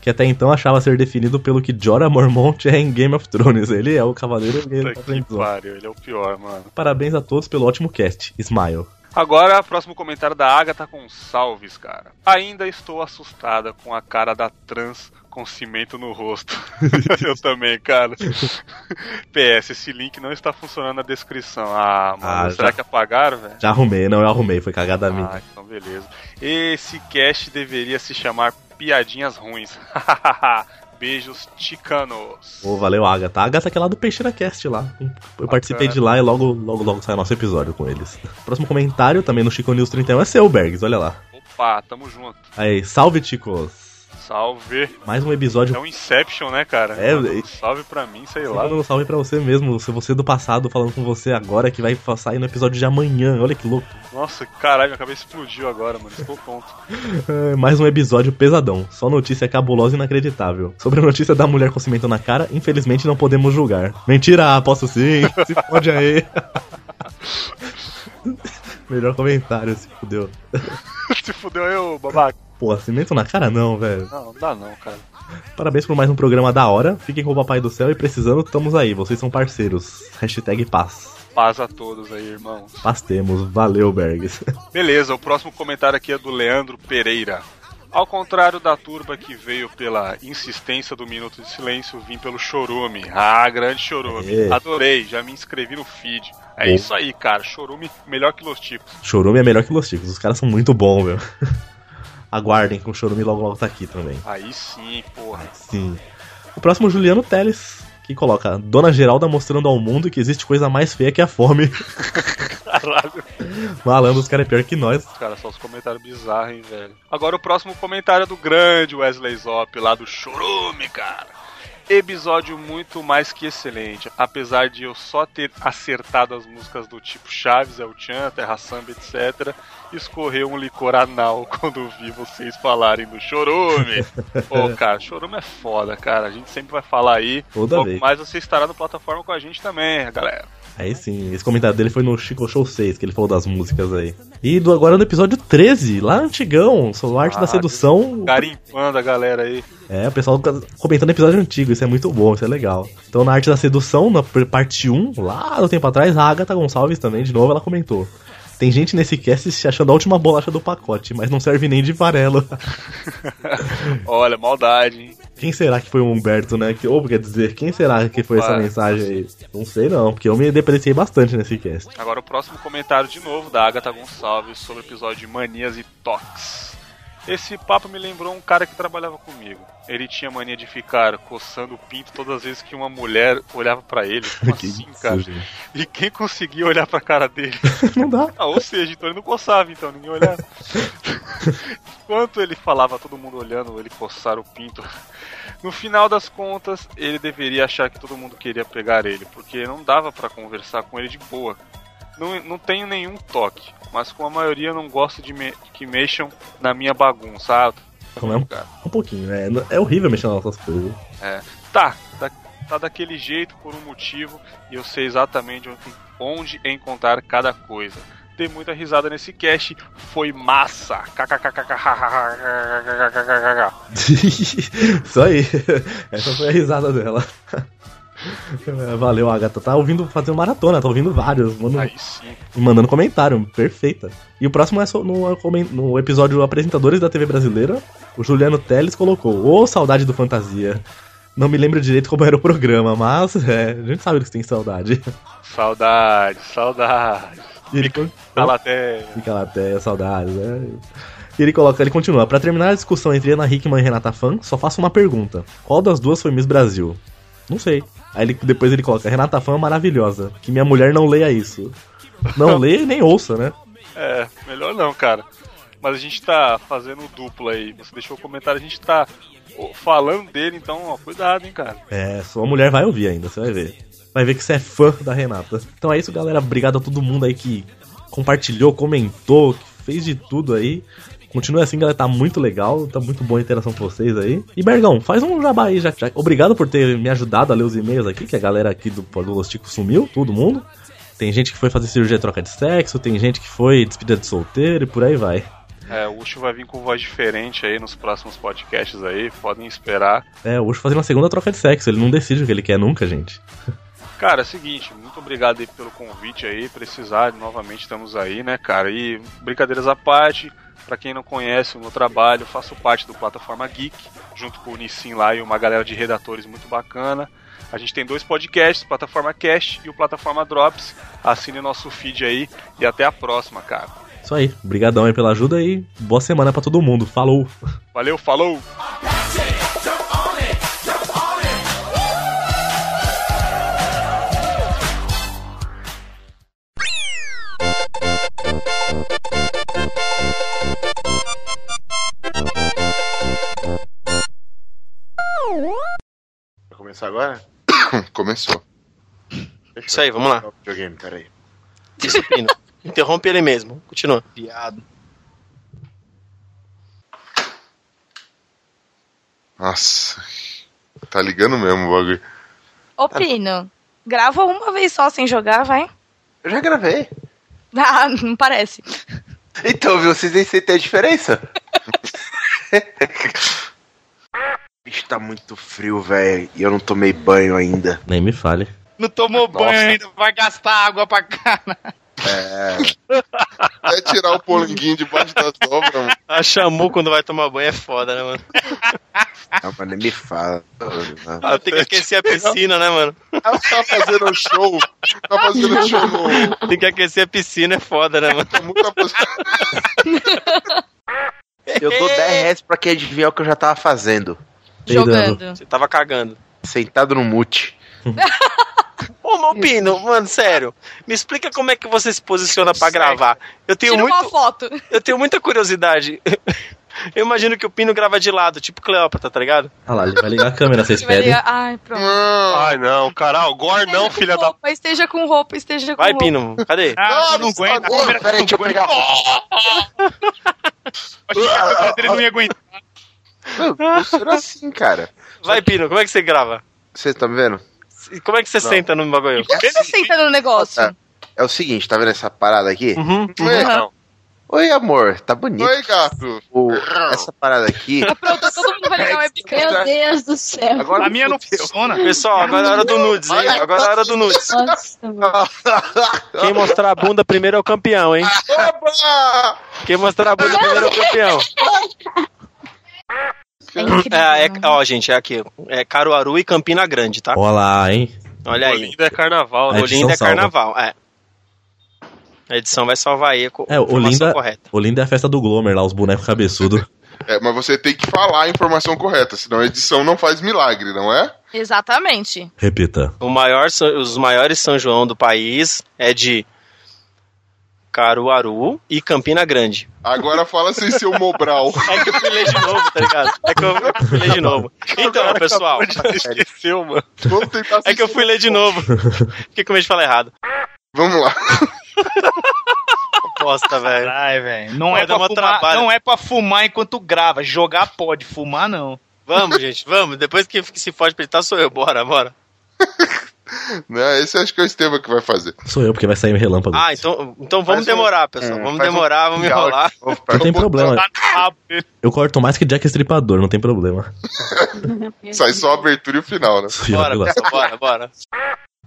que até então achava ser definido pelo que Jorah Mormont é em Game of Thrones. Ele é o cavaleiro da Puta que Friendzone. pariu, ele é o pior, mano. Parabéns a todos pelo ótimo cast. Smile. Agora, próximo comentário da Agatha com salves, cara. Ainda estou assustada com a cara da trans com cimento no rosto. [laughs] Eu também, cara. PS, esse link não está funcionando na descrição. Ah, mano, Ah, será já- que apagaram, velho? Já arrumei, não eu arrumei, foi cagada minha. Ah, então beleza. Esse cast deveria se chamar Piadinhas Ruins. [laughs] Beijos ticanos. Ô, valeu, Agatha. A Agatha que é lá do Peixeira Cast lá. Eu participei de lá e logo, logo, logo sai nosso episódio com eles. Próximo comentário, também no Chico News 31, é seu, Bergs, olha lá. Opa, tamo junto. Aí, salve, Chicos. Salve. Mais um episódio. É um Inception, né, cara? É, um salve pra mim, sei lá. Mandando um salve pra você mesmo, se você do passado falando com você agora, que vai sair no episódio de amanhã. Olha que louco. Nossa, caralho, minha cabeça explodiu agora, mano. Estou tonto. [laughs] É, mais um episódio pesadão. Só notícia cabulosa e inacreditável. Sobre a notícia da mulher com cimento na cara, infelizmente não podemos julgar. Mentira, posso sim. Se pode aí. [laughs] [laughs] Melhor comentário, se fudeu. Se fudeu eu, babaca. Pô, cimento na cara não, velho. Não, não dá não, cara. Parabéns por mais um programa da hora. Fiquem com o Papai do Céu e precisando, estamos aí. Vocês são parceiros. Hashtag paz. Paz a todos aí, irmãos. Paz temos. Valeu, Bergs. [laughs] Beleza, o próximo comentário aqui é do Leandro Pereira. Ao contrário da turba que veio pela insistência do Minuto de Silêncio, vim pelo Chorume. Ah, grande Chorume. Adorei, já me inscrevi no feed. É Bom. isso aí, cara. Chorume melhor que Los Ticos. Chorume é melhor que Los Ticos. Os caras são muito bons, meu. [laughs] Aguardem que o Chorume logo logo tá aqui também. Aí sim, porra. Sim. O próximo é o Juliano Teles, que coloca Dona Geralda mostrando ao mundo que existe coisa mais feia que a fome. [laughs] Caralho. Malandro, os caras é pior que nós. Cara, só os comentários bizarros, hein, velho. Agora o próximo comentário é do grande Wesley Zop, lá do Chorume, cara. Episódio muito mais que excelente. Apesar de eu só ter acertado as músicas do tipo Chaves, El Chan, Terra Samba, etc., escorreu um licor anal [laughs] quando vi vocês falarem do Chorume. Pô, [laughs] cara, Chorume é foda, cara. A gente sempre vai falar aí. Toda Logo vez. mais você estará no plataforma com a gente também, galera. Aí sim, esse comentário dele foi no Chico Show 6, que ele falou das músicas aí. E do, agora no episódio 13, lá antigão, sobre a arte da Ah, sedução. Garimpando a galera aí. É, o pessoal tá comentando episódio antigo, isso é muito bom, isso é legal. Então, na arte da sedução, na parte 1, lá no tempo atrás, a Agatha Gonçalves também, de novo, ela comentou. Tem gente nesse cast se achando a última bolacha do pacote, mas não serve nem de farelo. [laughs] Olha, maldade, hein? Quem será que foi o Humberto, né? Que, ou quer dizer, quem será que foi essa Opa. mensagem aí? Não sei não, porque eu me depreciei bastante nesse cast. Agora o próximo comentário de novo da Agatha Gonçalves sobre o episódio de Manias e Toques. Esse papo me lembrou um cara que trabalhava comigo. Ele tinha mania de ficar coçando o pinto todas as vezes que uma mulher olhava pra ele. Como [laughs] Que assim, isso, cara? gente. E quem conseguia olhar pra cara dele? [laughs] Não dá. Ah, ou seja, então ele não coçava, então ninguém olhava. [laughs] Enquanto ele falava, todo mundo olhando, ele coçar o pinto. No final das contas, ele deveria achar que todo mundo queria pegar ele, porque não dava pra conversar com ele de boa. Não, não tenho nenhum toque, mas com a maioria não gosto de me que mexam na minha bagunça. Ah, é um, pouquinho, né? É horrível mexer nas nossas coisas. É. Tá, tá, tá daquele jeito por um motivo e eu sei exatamente onde encontrar cada coisa. Dei muita risada nesse cast, foi massa. Só aí. Essa foi a risada dela. [laughs] valeu, Agatha. Tá ouvindo fazer maratona, tá ouvindo vários. Mano, Aí sim. mandando comentário, perfeita. E o próximo é no, no episódio Apresentadores da TV Brasileira. O Juliano Teles colocou: Ô, saudade do Fantasia. Não me lembro direito como era o programa, mas [laughs] é, a gente sabe que você tem saudade. Saudade, saudade. E ele, con- Fala até. Fica lá até saudade, né? E ele coloca, ele continua. Pra terminar a discussão entre Ana Hickman e Renata Fan, só faço uma pergunta: Qual das duas foi Miss Brasil? Não sei. Aí ele- depois ele coloca: Renata Fan é maravilhosa. Que minha mulher não leia isso. Não [laughs] leia e nem ouça, né? É, melhor não, cara. Mas a gente tá fazendo duplo aí. Você deixou o comentário, a gente tá falando dele, então, ó, cuidado, hein, cara. É, sua mulher vai ouvir ainda, você vai ver. Vai ver que você é fã da Renata. Então é isso, galera. Obrigado a todo mundo aí que compartilhou, comentou, que fez de tudo aí. Continue assim, galera. Tá muito legal. Tá muito boa a interação com vocês aí. E Bergão, faz um jabá aí já. já. Obrigado por ter me ajudado a ler os e-mails aqui, que a galera aqui do do Los Ticos sumiu, todo mundo. Tem gente que foi fazer cirurgia de troca de sexo, tem gente que foi despedida de solteiro e por aí vai. É, o Ucho vai vir com voz diferente aí nos próximos podcasts aí, podem esperar. É, o Ucho fazendo a segunda troca de sexo. Ele não decide o que ele quer nunca, gente. [laughs] Cara, é o seguinte, muito obrigado aí pelo convite aí, precisar, novamente estamos aí, né, cara? E brincadeiras à parte, pra quem não conhece o meu trabalho, faço parte do Plataforma Geek, junto com o Nissin lá e uma galera de redatores muito bacana. A gente tem dois podcasts, Plataforma Cast e o Plataforma Drops. Assine nosso feed aí e até a próxima, cara. Isso aí. Obrigadão aí pela ajuda e boa semana pra todo mundo. Falou! Valeu, falou! Começar agora? [coughs] Começou. Isso aí, vamos lá. Videogame, peraí. Isso, Pino. [coughs] Interrompe ele mesmo. Continua. Piado. Nossa. Tá ligando mesmo o bagulho. Ô, Pino, grava uma vez só sem jogar, vai. Eu já gravei. [laughs] Ah, não parece. Então, viu? Vocês nem sentem a diferença. [laughs] Bicho, tá muito frio, velho. E eu não tomei banho ainda. Nem me fale. Não tomou Nossa. banho ainda, vai gastar água pra caralho. É. É tirar o polanguinho debaixo da sobra, mano. A Xamu quando vai tomar banho é foda, né, mano? Não, mas nem me fala. Ah, tem que aquecer a piscina, né, mano? Ela tá fazendo show. Tá fazendo show no. Tem que aquecer a piscina, é foda, né, mano? Tá muito Eu dou 10 reais pra quem adivinhar o que eu já tava fazendo. Jogando. Você tava cagando. Sentado no mute. Ô, meu Pino, mano, sério. Me explica como é que você se posiciona pra gravar. Eu tenho Tira muito. uma foto. Eu tenho muita curiosidade. [laughs] Eu imagino que o Pino grava de lado, tipo Cleópatra, tá ligado? Ah lá, ele vai ligar a câmera, vocês vai pedem. ligar- Ai, pronto. Ai, não, caralho, Gor não, filha com da. roupa, Esteja com roupa, esteja com Vai, roupa. Pino, cadê? Ah, Ah, não aguenta. agora, a câmera Peraí, deixa eu pegar. Achei que a câmera dele não ia aguentar. Meu, funciona assim, cara. Vai, Pino, como é que você grava? Vocês estão me vendo? E Como é que você senta no bagulho? Por que você senta no negócio? É, é o seguinte, tá vendo essa parada aqui? Uhum. Oi, Não. Oi, amor, tá bonito. Oi, gato. O- essa parada aqui. Pronto, todo mundo vai ligar o webcam. [laughs] Meu Deus do céu. Agora A minha não funciona. Pessoal, agora é a hora do nudes, hein? Agora é a hora do nudes. Nossa, mano. [laughs] Quem mostrar a bunda primeiro é o campeão, hein? Oba! Quem mostrar a bunda primeiro é o campeão. [laughs] É incrível. É, é, ó, gente, é aqui. É Caruaru e Campina Grande, tá? Olha lá, hein? Olha aí. Olinda é carnaval, né? A Olinda é salva. carnaval, é. A edição vai salvar aí com É, Olinda, correta. Olinda é a festa do Glomer lá, os bonecos cabeçudos. [laughs] É, mas você tem que falar a informação correta, senão a edição não faz milagre, não é? Exatamente. Repita. O maior, os maiores São João do país é de Caruaru e Campina Grande. Agora fala sem ser o Mobral. [laughs] É que eu fui ler de novo, tá ligado? É que eu, eu fui ler de novo. Então, pessoal, Esqueceu, mano. Vamos tentar é que eu fui ler de novo. Fiquei com medo de falar errado. Vamos lá. Bosta, velho. Ai, velho. Não, é fumar, trabalho. não é pra fumar enquanto grava. Jogar pode, fumar não. Vamos, gente, vamos. Depois que se fode pra editar, sou eu. Bora, bora. Né, esse acho que é o Estevam que vai fazer. Sou eu, porque vai sair relâmpago. Ah, então, então vamos Faz um- demorar, pessoal. é, Vamos um demorar, vamos áudio enrolar. de novo não tem problema. Tá. Eu corto mais que Jack Estripador, não tem problema. [laughs] Sai só a abertura e o final, né? Bora, pessoal, bora, bora.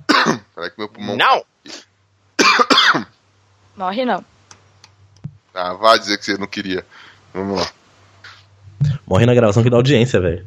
[coughs] Peraí que meu pulmão. Não! [coughs] Morre não. Ah, vá dizer que você não queria. Vamos lá. Morre na gravação que dá audiência, velho.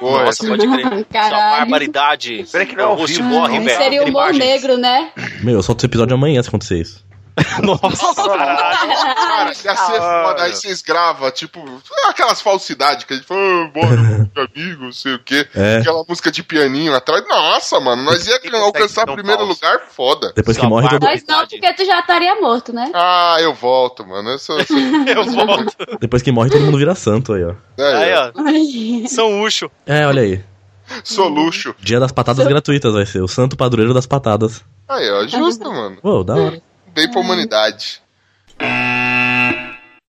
Pô, Nossa, essa- pode crer. [laughs] Caralho. barbaridade. Peraí que não é o rosto vivo. morre, velho. Seria o humor negro, né? Meu, eu solto esse episódio amanhã se acontecer isso. [laughs] Nossa, Cara, ia ser foda, aí vocês gravam, tipo, aquelas falsidades que a gente fala, bora, [laughs] amigo, não sei o quê. É. Aquela música de pianinho atrás. Nossa, mano, nós ia alcançar tão primeiro falso. lugar, foda. Depois que morre todo. Mas não, porque tu já estaria morto, né? Ah, eu volto, mano. Eu sou. sou- [laughs] eu volto. Depois que morre, todo mundo vira santo aí, ó. Aí, é, ó. São Ucho. É, olha aí. sou luxo. Dia das patadas gratuitas vai ser. O santo padroeiro das patadas. Aí, ó, justo, mano. Pô, da hora. Bem pra humanidade.